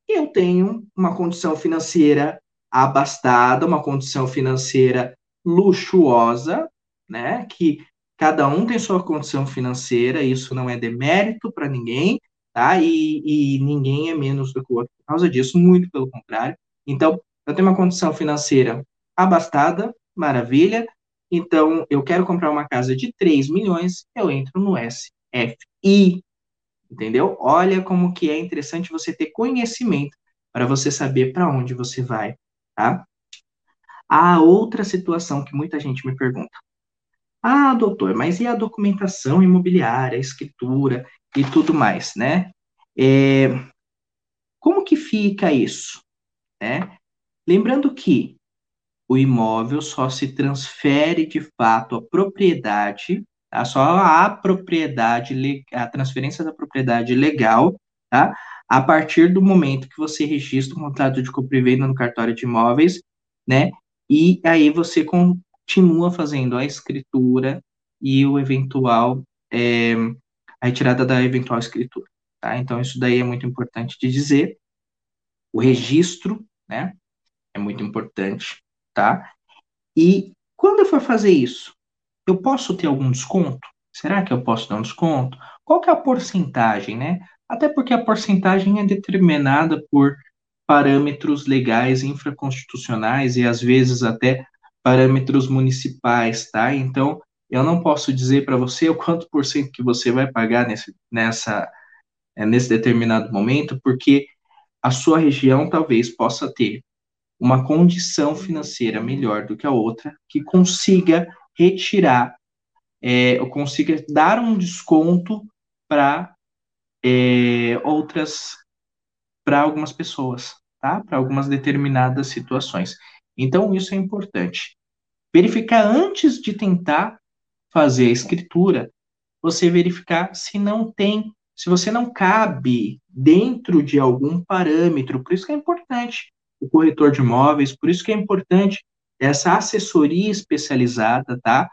eu tenho uma condição financeira abastada, uma condição financeira luxuosa, né? Que cada um tem sua condição financeira, isso não é demérito para ninguém, tá? E, e ninguém é menos do que o outro por causa disso, muito pelo contrário. Então, eu tenho uma condição financeira abastada, maravilha. Então, eu quero comprar uma casa de 3 milhões, eu entro no SFI, entendeu? Olha como que é interessante você ter conhecimento para você saber para onde você vai, tá? A outra situação que muita gente me pergunta. Ah, doutor, mas e a documentação imobiliária, a escritura e tudo mais, né? É, como que fica isso? Né? Lembrando que o imóvel só se transfere de fato a propriedade, tá? só a propriedade, a transferência da propriedade legal, tá? a partir do momento que você registra o contrato de compra e venda no cartório de imóveis, né? E aí você continua fazendo a escritura e o eventual é, a retirada da eventual escritura, tá? Então isso daí é muito importante de dizer. O registro, né? É muito importante, tá? E quando eu for fazer isso, eu posso ter algum desconto? Será que eu posso dar um desconto? Qual que é a porcentagem, né? Até porque a porcentagem é determinada por parâmetros legais infraconstitucionais e às vezes até parâmetros municipais, tá? Então, eu não posso dizer para você o quanto por cento que você vai pagar nesse, nessa, é, nesse determinado momento, porque a sua região talvez possa ter uma condição financeira melhor do que a outra, que consiga retirar, é, ou consiga dar um desconto para é, outras, para algumas pessoas, tá? Para algumas determinadas situações. Então, isso é importante. Verificar antes de tentar fazer a escritura, você verificar se não tem, se você não cabe dentro de algum parâmetro. Por isso que é importante o corretor de imóveis, por isso que é importante essa assessoria especializada, tá?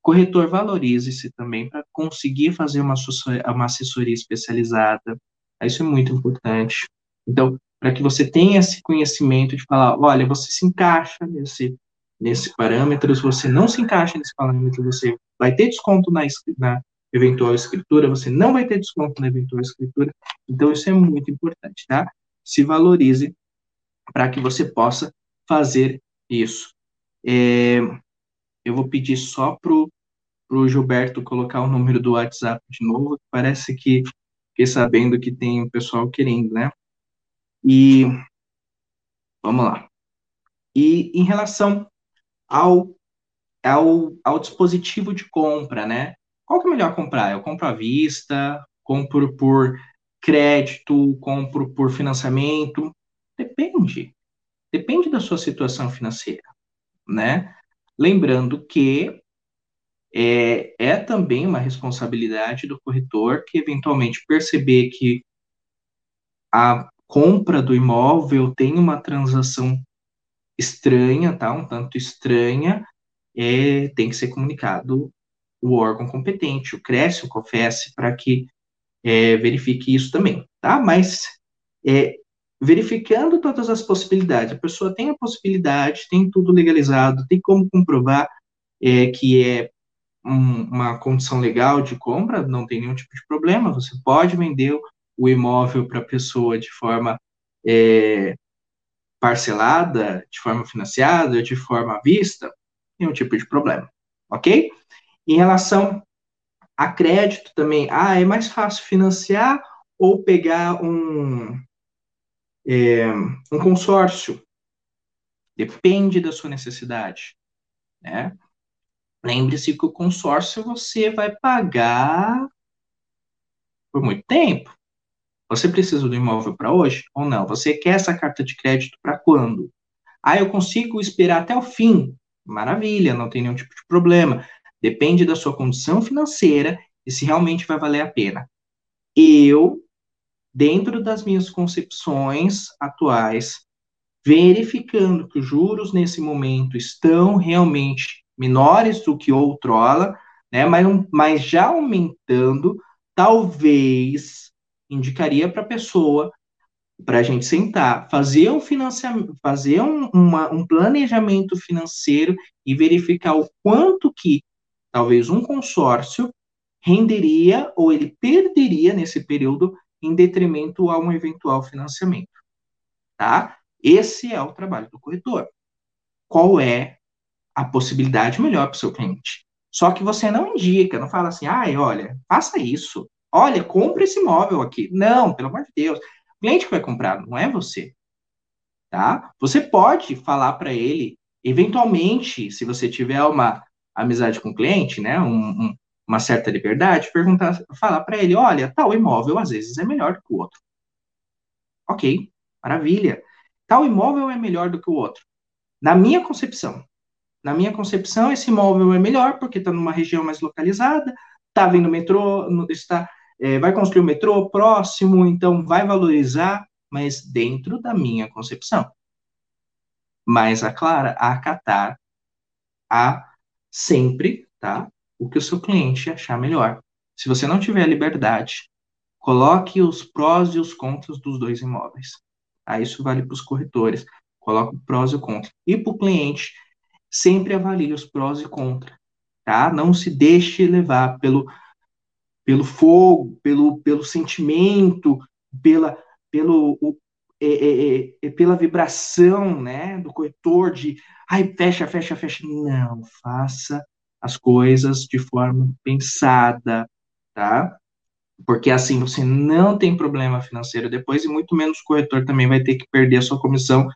Corretor, valorize-se também para conseguir fazer uma assessoria, especializada. Isso é muito importante. Então, para que você tenha esse conhecimento de falar, olha, você se encaixa nesse, nesse parâmetro, se você não se encaixa nesse parâmetro, você vai ter desconto na, na eventual escritura, você não vai ter desconto na eventual escritura, então isso é muito importante, tá? Se valorize para que você possa fazer isso. É, eu vou pedir só pro, pro Gilberto colocar o número do WhatsApp de novo, parece que fiquei sabendo que tem o pessoal querendo, né? E vamos lá. E em relação ao, ao, ao dispositivo de compra, né? Qual que é melhor comprar? Eu compro à vista, compro por crédito, compro por financiamento? Depende. Depende da sua situação financeira, né? Lembrando que é, é também uma responsabilidade do corretor que eventualmente perceber que a compra do imóvel tem uma transação estranha, tá? Um tanto estranha, é, tem que ser comunicado o órgão competente, o CRES, o COFES, para que é, verifique isso também, tá? Mas é, verificando todas as possibilidades, a pessoa tem a possibilidade, tem tudo legalizado, tem como comprovar é, que é um, uma condição legal de compra, não tem nenhum tipo de problema, você pode vender o imóvel para a pessoa de forma é, parcelada, de forma financiada, de forma à vista, nenhum tipo de problema, ok? Em relação a crédito também, ah, é mais fácil financiar ou pegar um, é, um consórcio? Depende da sua necessidade, né? Lembre-se que o consórcio você vai pagar por muito tempo. Você precisa do imóvel para hoje ou não? Você quer essa carta de crédito para quando? Ah, eu consigo esperar até o fim. Maravilha, não tem nenhum tipo de problema. Depende da sua condição financeira e se realmente vai valer a pena. Eu, dentro das minhas concepções atuais, verificando que os juros nesse momento estão realmente menores do que outrora, né, mas, mas já aumentando, talvez indicaria para a pessoa, para a gente sentar, fazer um financiamento, fazer um, uma, um planejamento financeiro e verificar o quanto que talvez um consórcio renderia ou ele perderia nesse período em detrimento a um eventual financiamento. Tá? Esse é o trabalho do corretor. Qual é a possibilidade melhor para o seu cliente. Só que você não indica, não fala assim, ai, olha, faça isso. Olha, compre esse imóvel aqui. Não, pelo amor de Deus. O cliente que vai comprar, não é você. Tá? Você pode falar para ele, eventualmente, se você tiver uma amizade com o cliente, né, um, um, uma certa liberdade, perguntar, falar para ele, olha, tal imóvel às vezes é melhor que o outro. Ok, maravilha. Tal imóvel é melhor do que o outro. Na minha concepção, na minha concepção, esse imóvel é melhor porque está numa região mais localizada, está vindo metrô, está, é, vai construir o metrô próximo, então vai valorizar, mas dentro da minha concepção. Mas a Clara, a acatar a sempre, tá? O que o seu cliente achar melhor. Se você não tiver liberdade, coloque os prós e os contras dos dois imóveis. Tá? isso vale para os corretores. Coloque prós e o contra. E para o cliente, sempre avalie os prós e contras, tá? Não se deixe levar pelo, pelo fogo, pelo, pelo sentimento, pela, pelo, o, é, é, é, pela vibração, né, do corretor de, ai, fecha, fecha, fecha. Não, faça as coisas de forma pensada, tá? Porque assim você não tem problema financeiro depois e muito menos o corretor também vai ter que perder a sua comissão,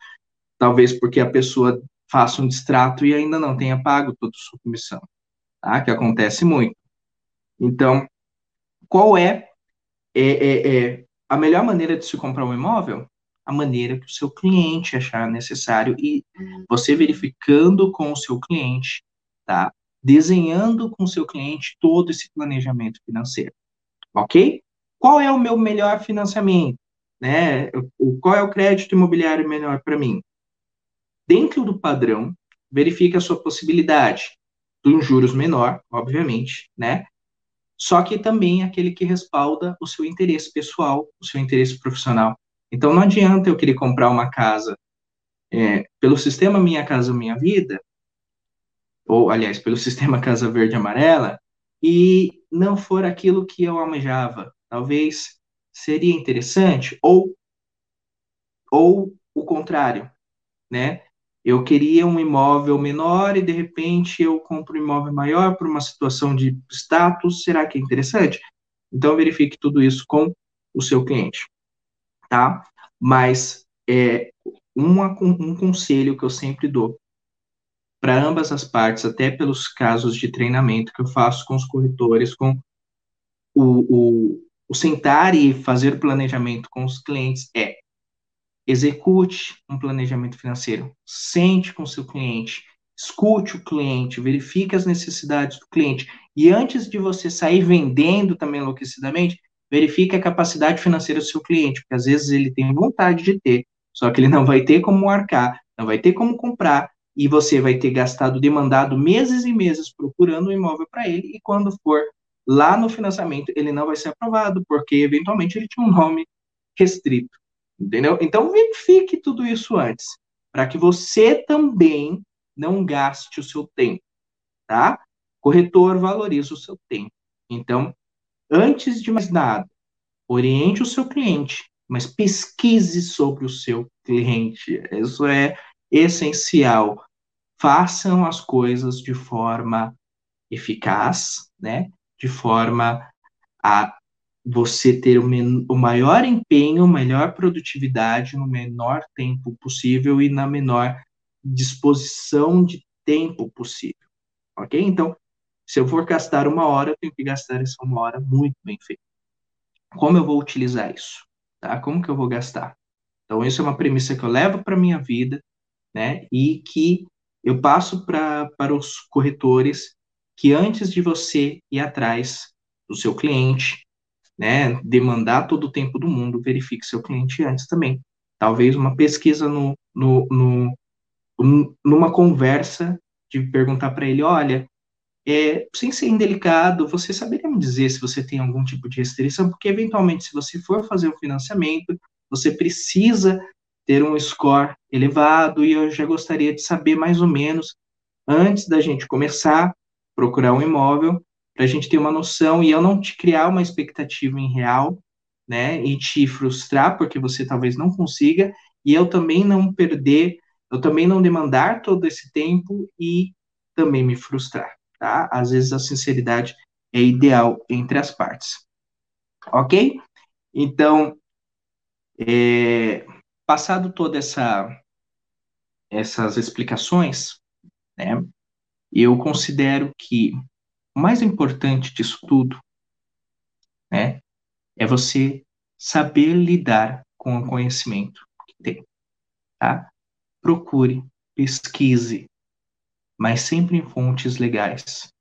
talvez porque a pessoa faça um distrato e ainda não tenha pago toda a sua comissão, tá? Que acontece muito. Então, qual é, é, é, é a melhor maneira de se comprar um imóvel? A maneira que o seu cliente achar necessário e você verificando com o seu cliente, tá? Desenhando com o seu cliente todo esse planejamento financeiro, ok? Qual é o meu melhor financiamento? Né? Qual é o crédito imobiliário melhor para mim? dentro do padrão, verifique a sua possibilidade de um juros menor, obviamente, né? Só que também aquele que respalda o seu interesse pessoal, o seu interesse profissional. Então não adianta eu querer comprar uma casa é, pelo sistema Minha Casa Minha Vida, ou aliás, pelo sistema Casa Verde Amarela, e não for aquilo que eu almejava. Talvez seria interessante, ou, ou o contrário, né? Eu queria um imóvel menor e de repente eu compro um imóvel maior por uma situação de status. Será que é interessante? Então verifique tudo isso com o seu cliente, tá? Mas é uma, um conselho que eu sempre dou para ambas as partes, até pelos casos de treinamento que eu faço com os corretores, com o, o, o sentar e fazer planejamento com os clientes é Execute um planejamento financeiro. Sente com seu cliente, escute o cliente, verifique as necessidades do cliente. E antes de você sair vendendo também enlouquecidamente, verifique a capacidade financeira do seu cliente, porque às vezes ele tem vontade de ter, só que ele não vai ter como arcar, não vai ter como comprar, e você vai ter gastado, demandado meses e meses procurando um imóvel para ele, e quando for lá no financiamento, ele não vai ser aprovado, porque eventualmente ele tinha um nome restrito. Entendeu? Então, verifique tudo isso antes, para que você também não gaste o seu tempo, tá? Corretor valoriza o seu tempo. Então, antes de mais nada, oriente o seu cliente, mas pesquise sobre o seu cliente. Isso é essencial. Façam as coisas de forma eficaz, né? De forma a você ter o, o maior empenho, melhor produtividade no menor tempo possível e na menor disposição de tempo possível. Ok? Então, se eu for gastar uma hora, eu tenho que gastar essa uma hora muito bem feita. Como eu vou utilizar isso? Tá? Como que eu vou gastar? Então, isso é uma premissa que eu levo para a minha vida, né? E que eu passo pra, para os corretores que antes de você ir atrás do seu cliente, né, demandar todo o tempo do mundo, verifique seu cliente antes também. Talvez uma pesquisa no, no, no numa conversa de perguntar para ele, olha, é, sem ser indelicado, você saberia me dizer se você tem algum tipo de restrição? Porque, eventualmente, se você for fazer um financiamento, você precisa ter um score elevado e eu já gostaria de saber mais ou menos, antes da gente começar, procurar um imóvel, para a gente ter uma noção e eu não te criar uma expectativa em real, né, e te frustrar porque você talvez não consiga, e eu também não perder, eu também não demandar todo esse tempo e também me frustrar, tá? Às vezes a sinceridade é ideal entre as partes. Ok? Então, é, passado toda essa essas explicações, né? Eu considero que o mais importante disso tudo, né, é você saber lidar com o conhecimento que tem, tá? Procure, pesquise, mas sempre em fontes legais.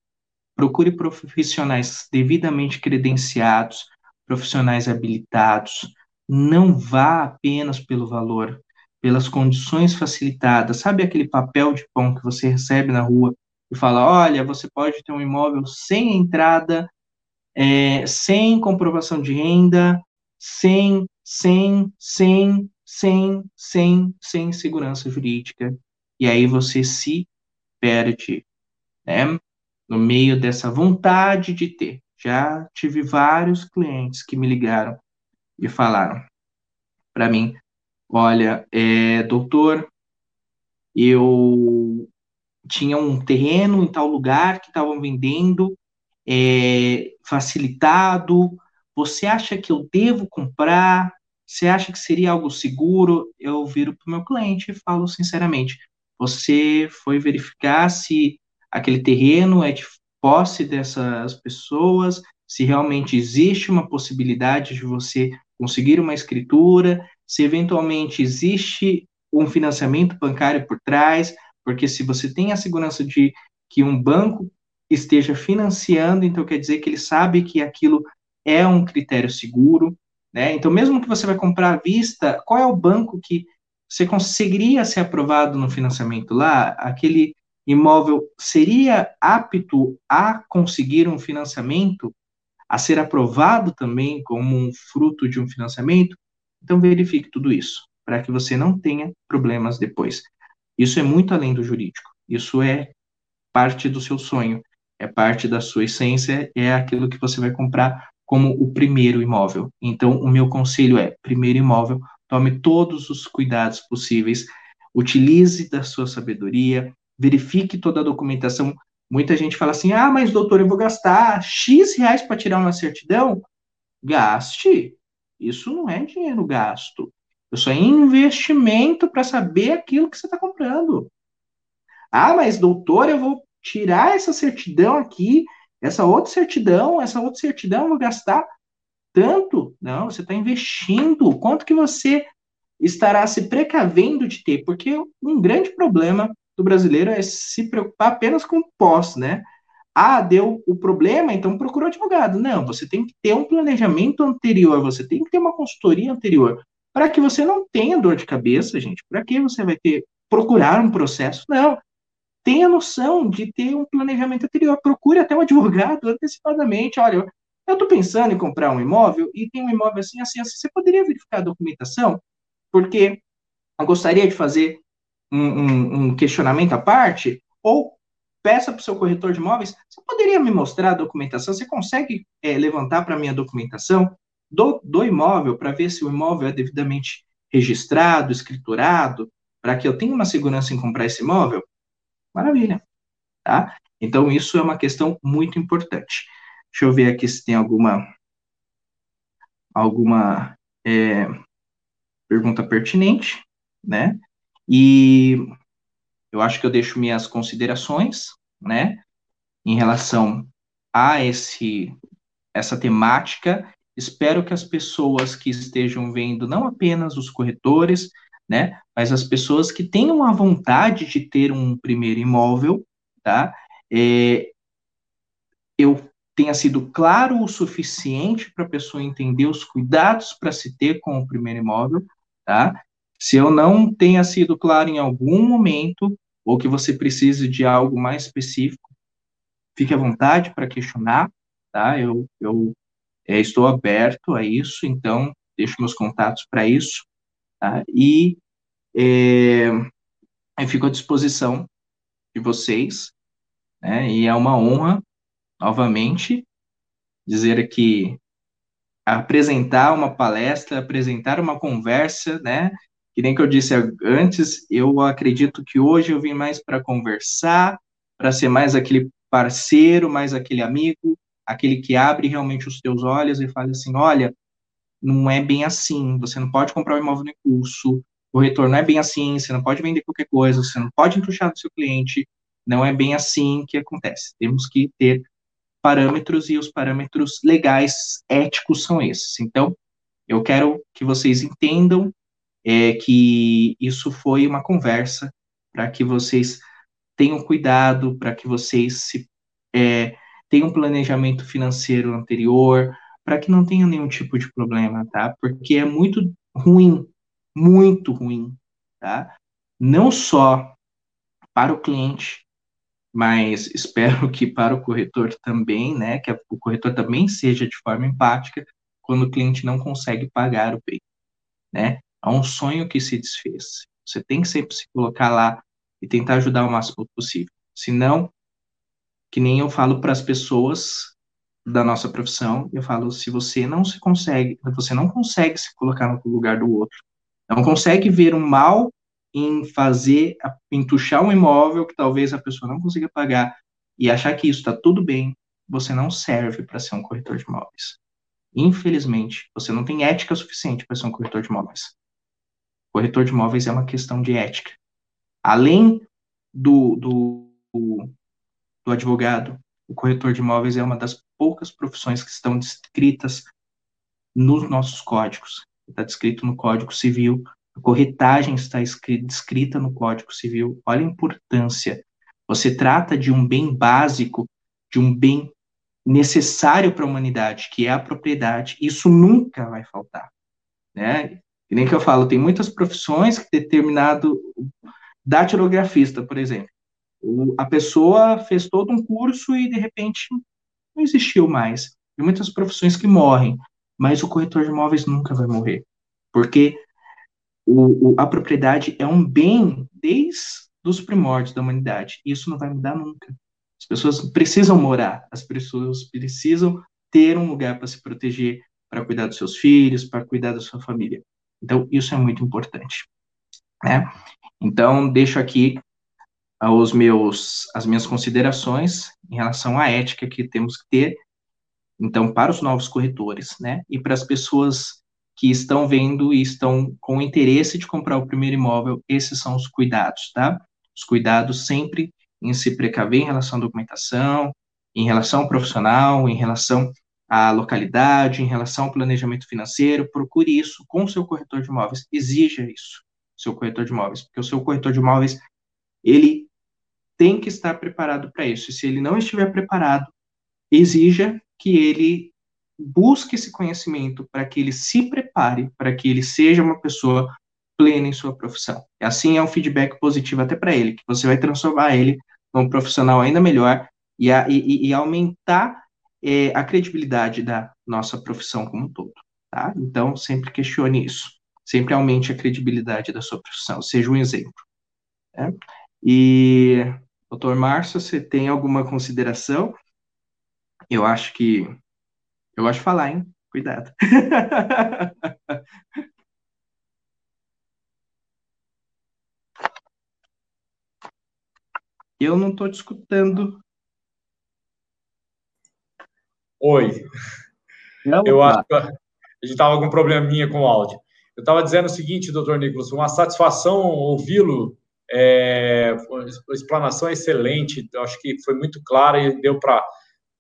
Procure profissionais devidamente credenciados, profissionais habilitados. Não vá apenas pelo valor, pelas condições facilitadas. Sabe aquele papel de pão que você recebe na rua e fala: olha, você pode ter um imóvel sem entrada, é, sem comprovação de renda, sem, sem, sem, sem, sem, sem segurança jurídica. E aí você se perde, né? No meio dessa vontade de ter. Já tive vários clientes que me ligaram e falaram para mim: olha, é, doutor, eu tinha um terreno em tal lugar que estavam vendendo, é, facilitado. Você acha que eu devo comprar? Você acha que seria algo seguro? Eu viro para o meu cliente e falo sinceramente: você foi verificar se aquele terreno é de posse dessas pessoas, se realmente existe uma possibilidade de você conseguir uma escritura, se eventualmente existe um financiamento bancário por trás, porque se você tem a segurança de que um banco esteja financiando, então quer dizer que ele sabe que aquilo é um critério seguro, né? Então, mesmo que você vai comprar à vista, qual é o banco que você conseguiria ser aprovado no financiamento lá? Aquele imóvel seria apto a conseguir um financiamento, a ser aprovado também como um fruto de um financiamento? Então, verifique tudo isso, para que você não tenha problemas depois. Isso é muito além do jurídico. Isso é parte do seu sonho, é parte da sua essência, é aquilo que você vai comprar como o primeiro imóvel. Então, o meu conselho é: primeiro imóvel, tome todos os cuidados possíveis, utilize da sua sabedoria, verifique toda a documentação. Muita gente fala assim: ah, mas doutor, eu vou gastar X reais para tirar uma certidão. Gaste. Isso não é dinheiro gasto. Isso é investimento para saber aquilo que você está comprando. Ah, mas doutor, eu vou tirar essa certidão aqui, essa outra certidão, essa outra certidão, eu vou gastar tanto. Não, você está investindo. Quanto que você estará se precavendo de ter? Porque um grande problema do brasileiro é se preocupar apenas com pós, né? Ah, deu o problema, então procura advogado. Não, você tem que ter um planejamento anterior, você tem que ter uma consultoria anterior, para que você não tenha dor de cabeça, gente. Para que você vai ter procurar um processo? Não. Tenha noção de ter um planejamento anterior. Procure até um advogado antecipadamente. Olha, eu estou pensando em comprar um imóvel e tem um imóvel assim, assim, assim. Você poderia verificar a documentação? Porque eu gostaria de fazer um, um, um questionamento à parte, ou peça para o seu corretor de imóveis, você poderia me mostrar a documentação? Você consegue é, levantar para mim a documentação do, do imóvel para ver se o imóvel é devidamente registrado, escriturado, para que eu tenha uma segurança em comprar esse imóvel? Maravilha, tá? Então, isso é uma questão muito importante. Deixa eu ver aqui se tem alguma alguma é, pergunta pertinente, né? E eu acho que eu deixo minhas considerações, né, em relação a esse essa temática. Espero que as pessoas que estejam vendo, não apenas os corretores, né, mas as pessoas que tenham a vontade de ter um primeiro imóvel, tá, é, eu tenha sido claro o suficiente para a pessoa entender os cuidados para se ter com o primeiro imóvel, tá? Se eu não tenha sido claro em algum momento, ou que você precise de algo mais específico, fique à vontade para questionar, tá? Eu, eu é, estou aberto a isso, então deixo meus contatos para isso, tá? E é, eu fico à disposição de vocês, né? E é uma honra, novamente, dizer aqui apresentar uma palestra, apresentar uma conversa, né? Que nem que eu disse antes, eu acredito que hoje eu vim mais para conversar, para ser mais aquele parceiro, mais aquele amigo, aquele que abre realmente os teus olhos e fala assim, olha, não é bem assim, você não pode comprar um imóvel no curso, o retorno não é bem assim, você não pode vender qualquer coisa, você não pode entuchar do seu cliente, não é bem assim que acontece. Temos que ter parâmetros e os parâmetros legais, éticos são esses. Então, eu quero que vocês entendam é, que isso foi uma conversa para que vocês tenham cuidado, para que vocês se, é, tenham um planejamento financeiro anterior, para que não tenham nenhum tipo de problema, tá? Porque é muito ruim, muito ruim, tá? Não só para o cliente, mas espero que para o corretor também, né, que o corretor também seja de forma empática quando o cliente não consegue pagar o bem, né? Há um sonho que se desfez. Você tem que sempre se colocar lá e tentar ajudar o máximo possível. Senão, que nem eu falo para as pessoas da nossa profissão, eu falo, se você não se consegue, você não consegue se colocar no lugar do outro, não consegue ver o mal em fazer, entuchar um imóvel que talvez a pessoa não consiga pagar e achar que isso está tudo bem, você não serve para ser um corretor de imóveis. Infelizmente, você não tem ética suficiente para ser um corretor de imóveis. Corretor de imóveis é uma questão de ética. Além do, do, do advogado, o corretor de imóveis é uma das poucas profissões que estão descritas nos nossos códigos. Está descrito no Código Civil, a corretagem está escrita no Código Civil. Olha a importância. Você trata de um bem básico, de um bem necessário para a humanidade, que é a propriedade. Isso nunca vai faltar, né? E nem que eu falo, tem muitas profissões que determinado datilografista, por exemplo. A pessoa fez todo um curso e de repente não existiu mais. Tem muitas profissões que morrem, mas o corretor de imóveis nunca vai morrer, porque o, o, a propriedade é um bem desde os primórdios da humanidade. E isso não vai mudar nunca. As pessoas precisam morar, as pessoas precisam ter um lugar para se proteger, para cuidar dos seus filhos, para cuidar da sua família. Então, isso é muito importante. Né? Então, deixo aqui os meus, as minhas considerações em relação à ética que temos que ter, então, para os novos corretores, né? E para as pessoas que estão vendo e estão com interesse de comprar o primeiro imóvel, esses são os cuidados, tá? Os cuidados sempre em se precaver em relação à documentação, em relação ao profissional, em relação à localidade, em relação ao planejamento financeiro, procure isso com o seu corretor de imóveis, exija isso, seu corretor de imóveis, porque o seu corretor de imóveis, ele tem que estar preparado para isso, e se ele não estiver preparado, exija que ele busque esse conhecimento para que ele se prepare, para que ele seja uma pessoa plena em sua profissão. Assim é um feedback positivo até para ele, que você vai transformar ele num profissional ainda melhor e, a, e, e aumentar é, a credibilidade da nossa profissão como um todo. Tá? Então, sempre questione isso. Sempre aumente a credibilidade da sua profissão, seja um exemplo. Né? E, doutor Márcio, você tem alguma consideração? Eu acho que eu gosto de falar, hein? Cuidado. Eu não estou te escutando. Oi. Não, eu tá. acho que a gente estava com um probleminha com o áudio. Eu estava dizendo o seguinte, doutor Nicolas, uma satisfação ouvi-lo, é, a explanação é excelente, acho que foi muito clara e deu para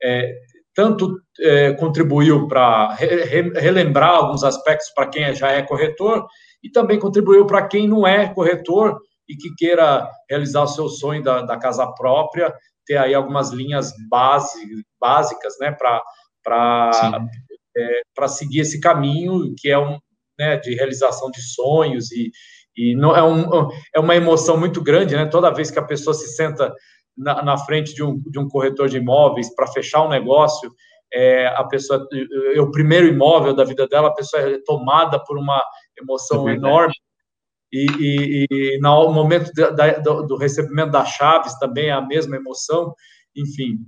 é, tanto é, contribuiu para re, relembrar alguns aspectos para quem já é corretor e também contribuiu para quem não é corretor e que queira realizar o seu sonho da, da casa própria, ter aí algumas linhas base, básicas né, para é, seguir esse caminho que é um né, de realização de sonhos e, e não, é, um, é uma emoção muito grande, né? Toda vez que a pessoa se senta na, na frente de um, de um corretor de imóveis para fechar um negócio, é, a pessoa, é o primeiro imóvel da vida dela, a pessoa é tomada por uma emoção é enorme. E, e, e, no momento da, do, do, recebimento das chaves também é a mesma emoção, enfim.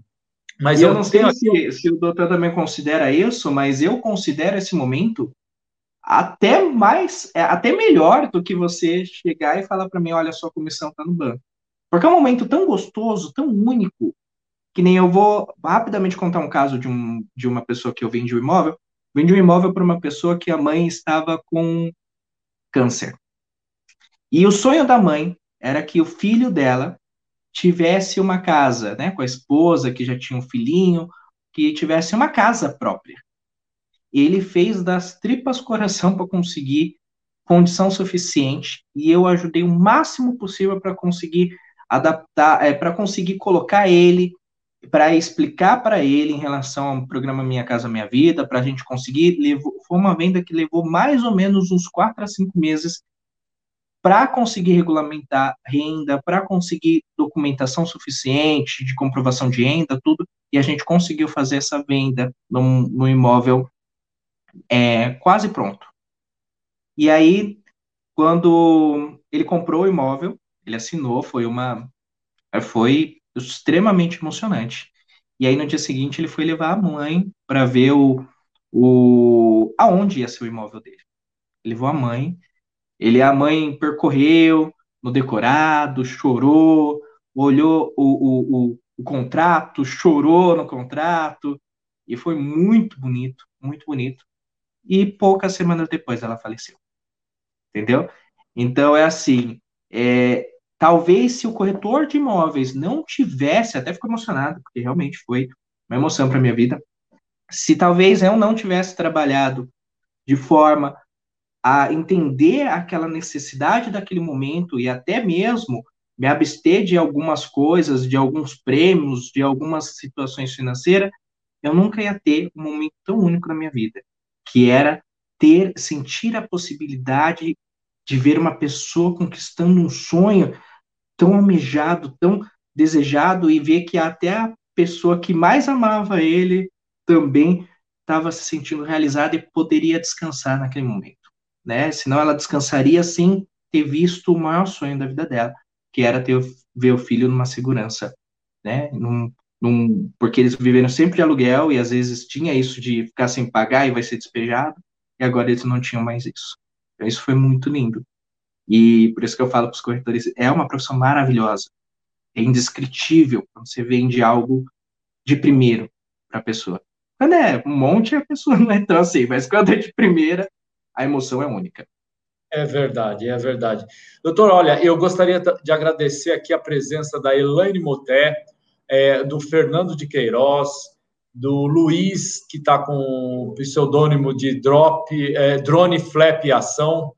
Mas eu, eu não sei se, se, o doutor também considera isso, mas eu considero esse momento até mais, é, até melhor do que você chegar e falar para mim, olha, sua comissão está no banco. Porque é um momento tão gostoso, tão único, que nem eu vou rapidamente contar um caso de, um, de uma pessoa que eu vendi um imóvel. Vendi um imóvel para uma pessoa que a mãe estava com câncer. E o sonho da mãe era que o filho dela tivesse uma casa, né, com a esposa que já tinha um filhinho, que tivesse uma casa própria. Ele fez das tripas coração para conseguir condição suficiente e eu ajudei o máximo possível para conseguir adaptar, é, para conseguir colocar ele, para explicar para ele em relação ao programa Minha Casa Minha Vida, para a gente conseguir. Levou, foi uma venda que levou mais ou menos uns quatro a cinco meses para conseguir regulamentar renda, para conseguir documentação suficiente de comprovação de renda, tudo, e a gente conseguiu fazer essa venda no, no imóvel é, quase pronto. E aí, quando ele comprou o imóvel, ele assinou, foi uma, foi extremamente emocionante. E aí no dia seguinte ele foi levar a mãe para ver o, o aonde ia ser o imóvel dele. Ele levou a mãe ele, a mãe percorreu no decorado, chorou, olhou o, o, o, o contrato, chorou no contrato, e foi muito bonito, muito bonito. E poucas semanas depois ela faleceu. Entendeu? Então é assim, é, talvez se o corretor de imóveis não tivesse, até fico emocionado, porque realmente foi uma emoção para minha vida. Se talvez eu não tivesse trabalhado de forma a entender aquela necessidade daquele momento e até mesmo me abster de algumas coisas, de alguns prêmios, de algumas situações financeiras, eu nunca ia ter um momento tão único na minha vida, que era ter, sentir a possibilidade de ver uma pessoa conquistando um sonho tão almejado, tão desejado e ver que até a pessoa que mais amava ele também estava se sentindo realizada e poderia descansar naquele momento né? Senão ela descansaria sem ter visto o maior sonho da vida dela, que era ter ver o filho numa segurança, né? Num, num, porque eles viveram sempre de aluguel e às vezes tinha isso de ficar sem pagar e vai ser despejado, e agora eles não tinham mais isso. Então isso foi muito lindo. E por isso que eu falo para os corretores, é uma profissão maravilhosa. É indescritível quando você vende algo de primeiro para a pessoa. Quando é um monte, a pessoa não é tão assim, mas quando é de primeira, a emoção é única. É verdade, é verdade. Doutor, olha, eu gostaria de agradecer aqui a presença da Elaine Moté, é, do Fernando de Queiroz, do Luiz, que está com o pseudônimo de Drop, é, Drone Flap Ação,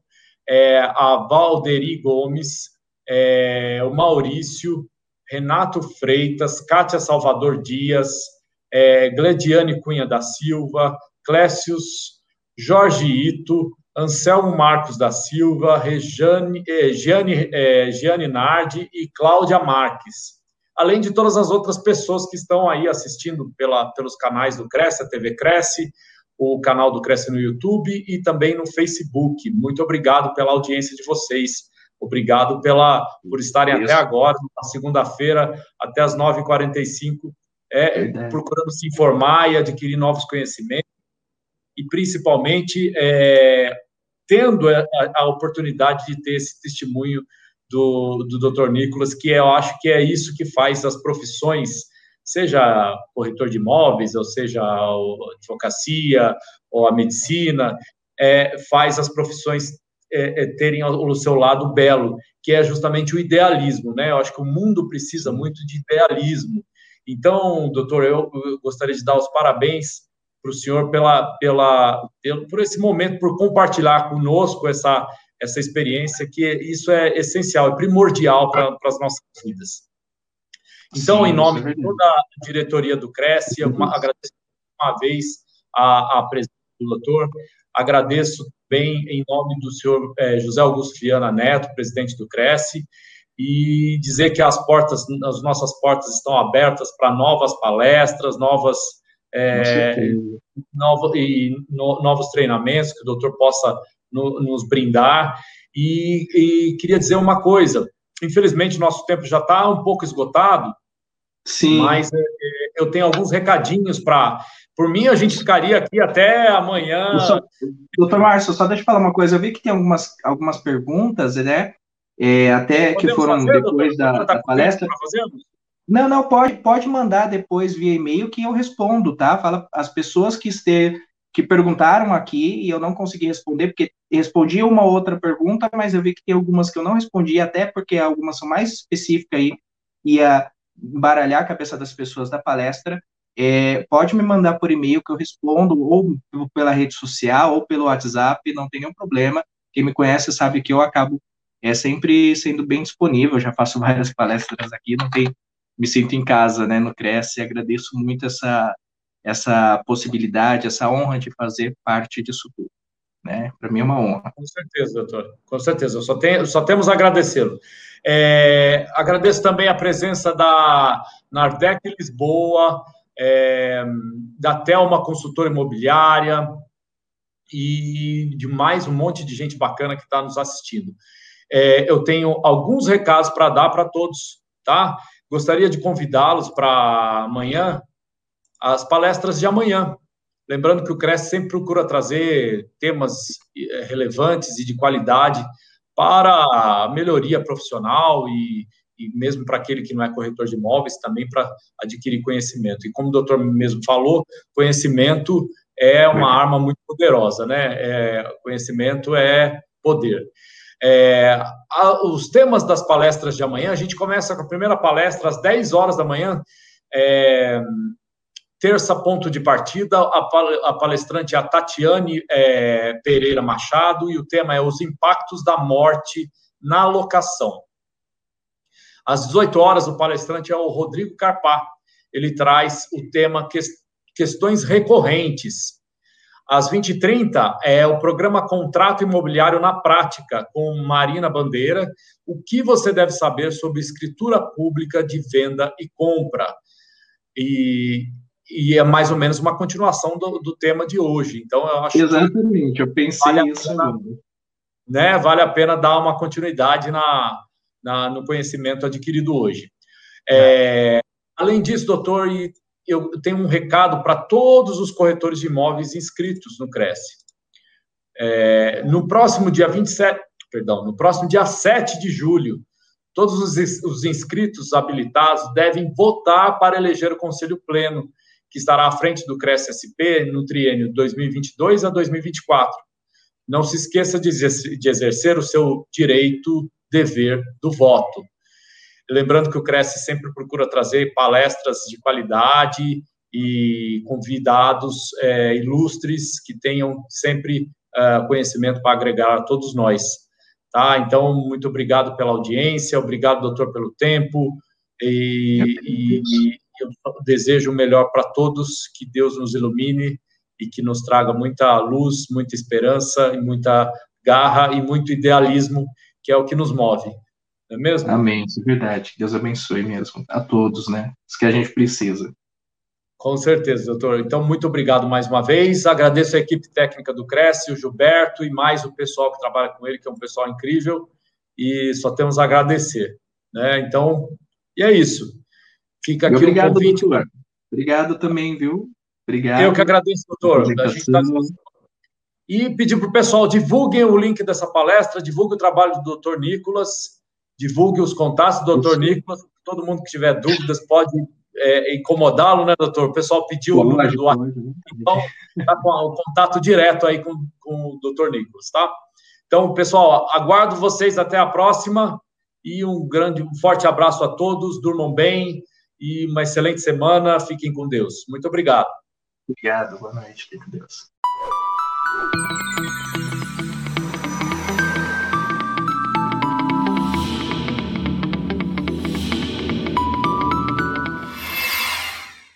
é, a Valderi Gomes, é, o Maurício, Renato Freitas, Kátia Salvador Dias, é, Cunha da Silva, Clécius Jorge Ito, Anselmo Marcos da Silva, Regiane, eh, Gianni, eh, Gianni Nardi e Cláudia Marques. Além de todas as outras pessoas que estão aí assistindo pela, pelos canais do Cresce, a TV Cresce, o canal do Cresce no YouTube e também no Facebook. Muito obrigado pela audiência de vocês. Obrigado pela, por estarem Isso. até agora, na segunda-feira, até as 9h45, é, procurando se informar e adquirir novos conhecimentos e principalmente é, tendo a, a, oportunidade de ter esse testemunho do, do Dr. Nicolas, que eu acho que é isso que faz as profissões, seja corretor de imóveis, ou seja a advocacia, ou a medicina, é, faz as profissões é, é, terem o seu lado belo, que é justamente o idealismo, né? Eu acho que o mundo precisa muito de idealismo. Então, doutor, eu, eu gostaria de dar os parabéns para o senhor pela, pela, pelo, por esse momento, por compartilhar conosco essa, essa experiência, que isso é essencial, é primordial para as nossas vidas. Então, Sim, em nome de toda a diretoria do Cresce, uma, agradeço uma vez a, a presença do doutor, agradeço bem em nome do senhor é, José Augusto Fiana Neto, presidente do Cresce, e dizer que as portas, as nossas portas estão abertas para novas palestras, novas é, novo, e no, novos treinamentos que o doutor possa no, nos brindar. E, e, queria dizer uma coisa: infelizmente, nosso tempo já está um pouco esgotado. Sim. Mas é, é, eu tenho alguns recadinhos para. Por mim, a gente ficaria aqui até amanhã. Só, doutor Márcio, só deixa eu falar uma coisa. Eu vi que tem algumas, algumas perguntas, né? é, até Podemos que foram fazer, depois doutor, da, tá da palestra. Não, não, pode, pode mandar depois via e-mail que eu respondo, tá? Fala as pessoas que este, que perguntaram aqui e eu não consegui responder, porque respondi uma outra pergunta, mas eu vi que tem algumas que eu não respondi, até porque algumas são mais específicas aí, ia baralhar a cabeça das pessoas da palestra. É, pode me mandar por e-mail que eu respondo, ou pela rede social, ou pelo WhatsApp, não tem nenhum problema. Quem me conhece sabe que eu acabo é, sempre sendo bem disponível, já faço várias palestras aqui, não tem me sinto em casa, né, no Cresce, agradeço muito essa, essa possibilidade, essa honra de fazer parte disso tudo. Né? Para mim é uma honra. Com certeza, doutor. Com certeza. Só, tem, só temos a agradecê-lo. É, agradeço também a presença da Nardec Lisboa, é, da Telma Consultora Imobiliária e de mais um monte de gente bacana que está nos assistindo. É, eu tenho alguns recados para dar para todos, tá? Gostaria de convidá-los para amanhã, as palestras de amanhã. Lembrando que o CRES sempre procura trazer temas eh, relevantes e de qualidade para a melhoria profissional e, e mesmo para aquele que não é corretor de imóveis, também para adquirir conhecimento. E como o doutor mesmo falou, conhecimento é uma arma muito poderosa, né? É, conhecimento é poder. É, a, os temas das palestras de amanhã, a gente começa com a primeira palestra às 10 horas da manhã. É, terça, ponto de partida. A, palestrante é a Tatiane é, Pereira Machado e o tema é Os Impactos da Morte na Locação. Às 18 horas, o palestrante é o Rodrigo Carpá. Ele traz o tema que, Questões Recorrentes às 20h30 é o programa Contrato Imobiliário na Prática, com Marina Bandeira. O que você deve saber sobre escritura pública de venda e compra. E, e é mais ou menos uma continuação do, do tema de hoje. Então, eu acho Exatamente, eu pensei vale isso. Pena, né, vale a pena dar uma continuidade na, na no conhecimento adquirido hoje. É, além disso, doutor, eu tenho um recado para todos os corretores de imóveis inscritos no Cresce. É, no próximo dia 27, perdão, no próximo dia 7 de julho, todos os, os inscritos habilitados devem votar para eleger o Conselho Pleno, que estará à frente do Cresce SP no triênio 2022 a 2024. Não se esqueça de exercer o seu direito, dever do voto. Lembrando que o Cresce sempre procura trazer palestras de qualidade e convidados é, ilustres que tenham sempre uh, conhecimento para agregar a todos nós. Tá? Então, muito obrigado pela audiência, obrigado, doutor, pelo tempo, e, e eu desejo o melhor para todos, que Deus nos ilumine e que nos traga muita luz, muita esperança e muita garra e muito idealismo, que é o que nos move. Não é mesmo? Amém, isso é verdade. Deus abençoe mesmo a todos, né? Isso que a gente precisa. Com certeza, doutor. Então, muito obrigado mais uma vez. Agradeço a equipe técnica do Cresce, o Gilberto e mais o pessoal que trabalha com ele, que é um pessoal incrível. E só temos a agradecer. Né? Então, e é isso. Fica aqui obrigado, o convite. Doutor. Obrigado também, viu? Obrigado. Eu que agradeço, doutor. A gente tá... E pedir para o pessoal, divulguem o link dessa palestra, divulguem o trabalho do doutor Nicolas divulgue os contatos do doutor Nicolas, todo mundo que tiver dúvidas pode é, incomodá-lo, né, doutor? O pessoal pediu o número do WhatsApp, né? então está com o contato direto aí com, com o doutor Nicolas, tá? Então, pessoal, aguardo vocês até a próxima e um grande, um forte abraço a todos, durmam bem e uma excelente semana, fiquem com Deus. Muito obrigado. Obrigado, boa noite, fiquem com Deus.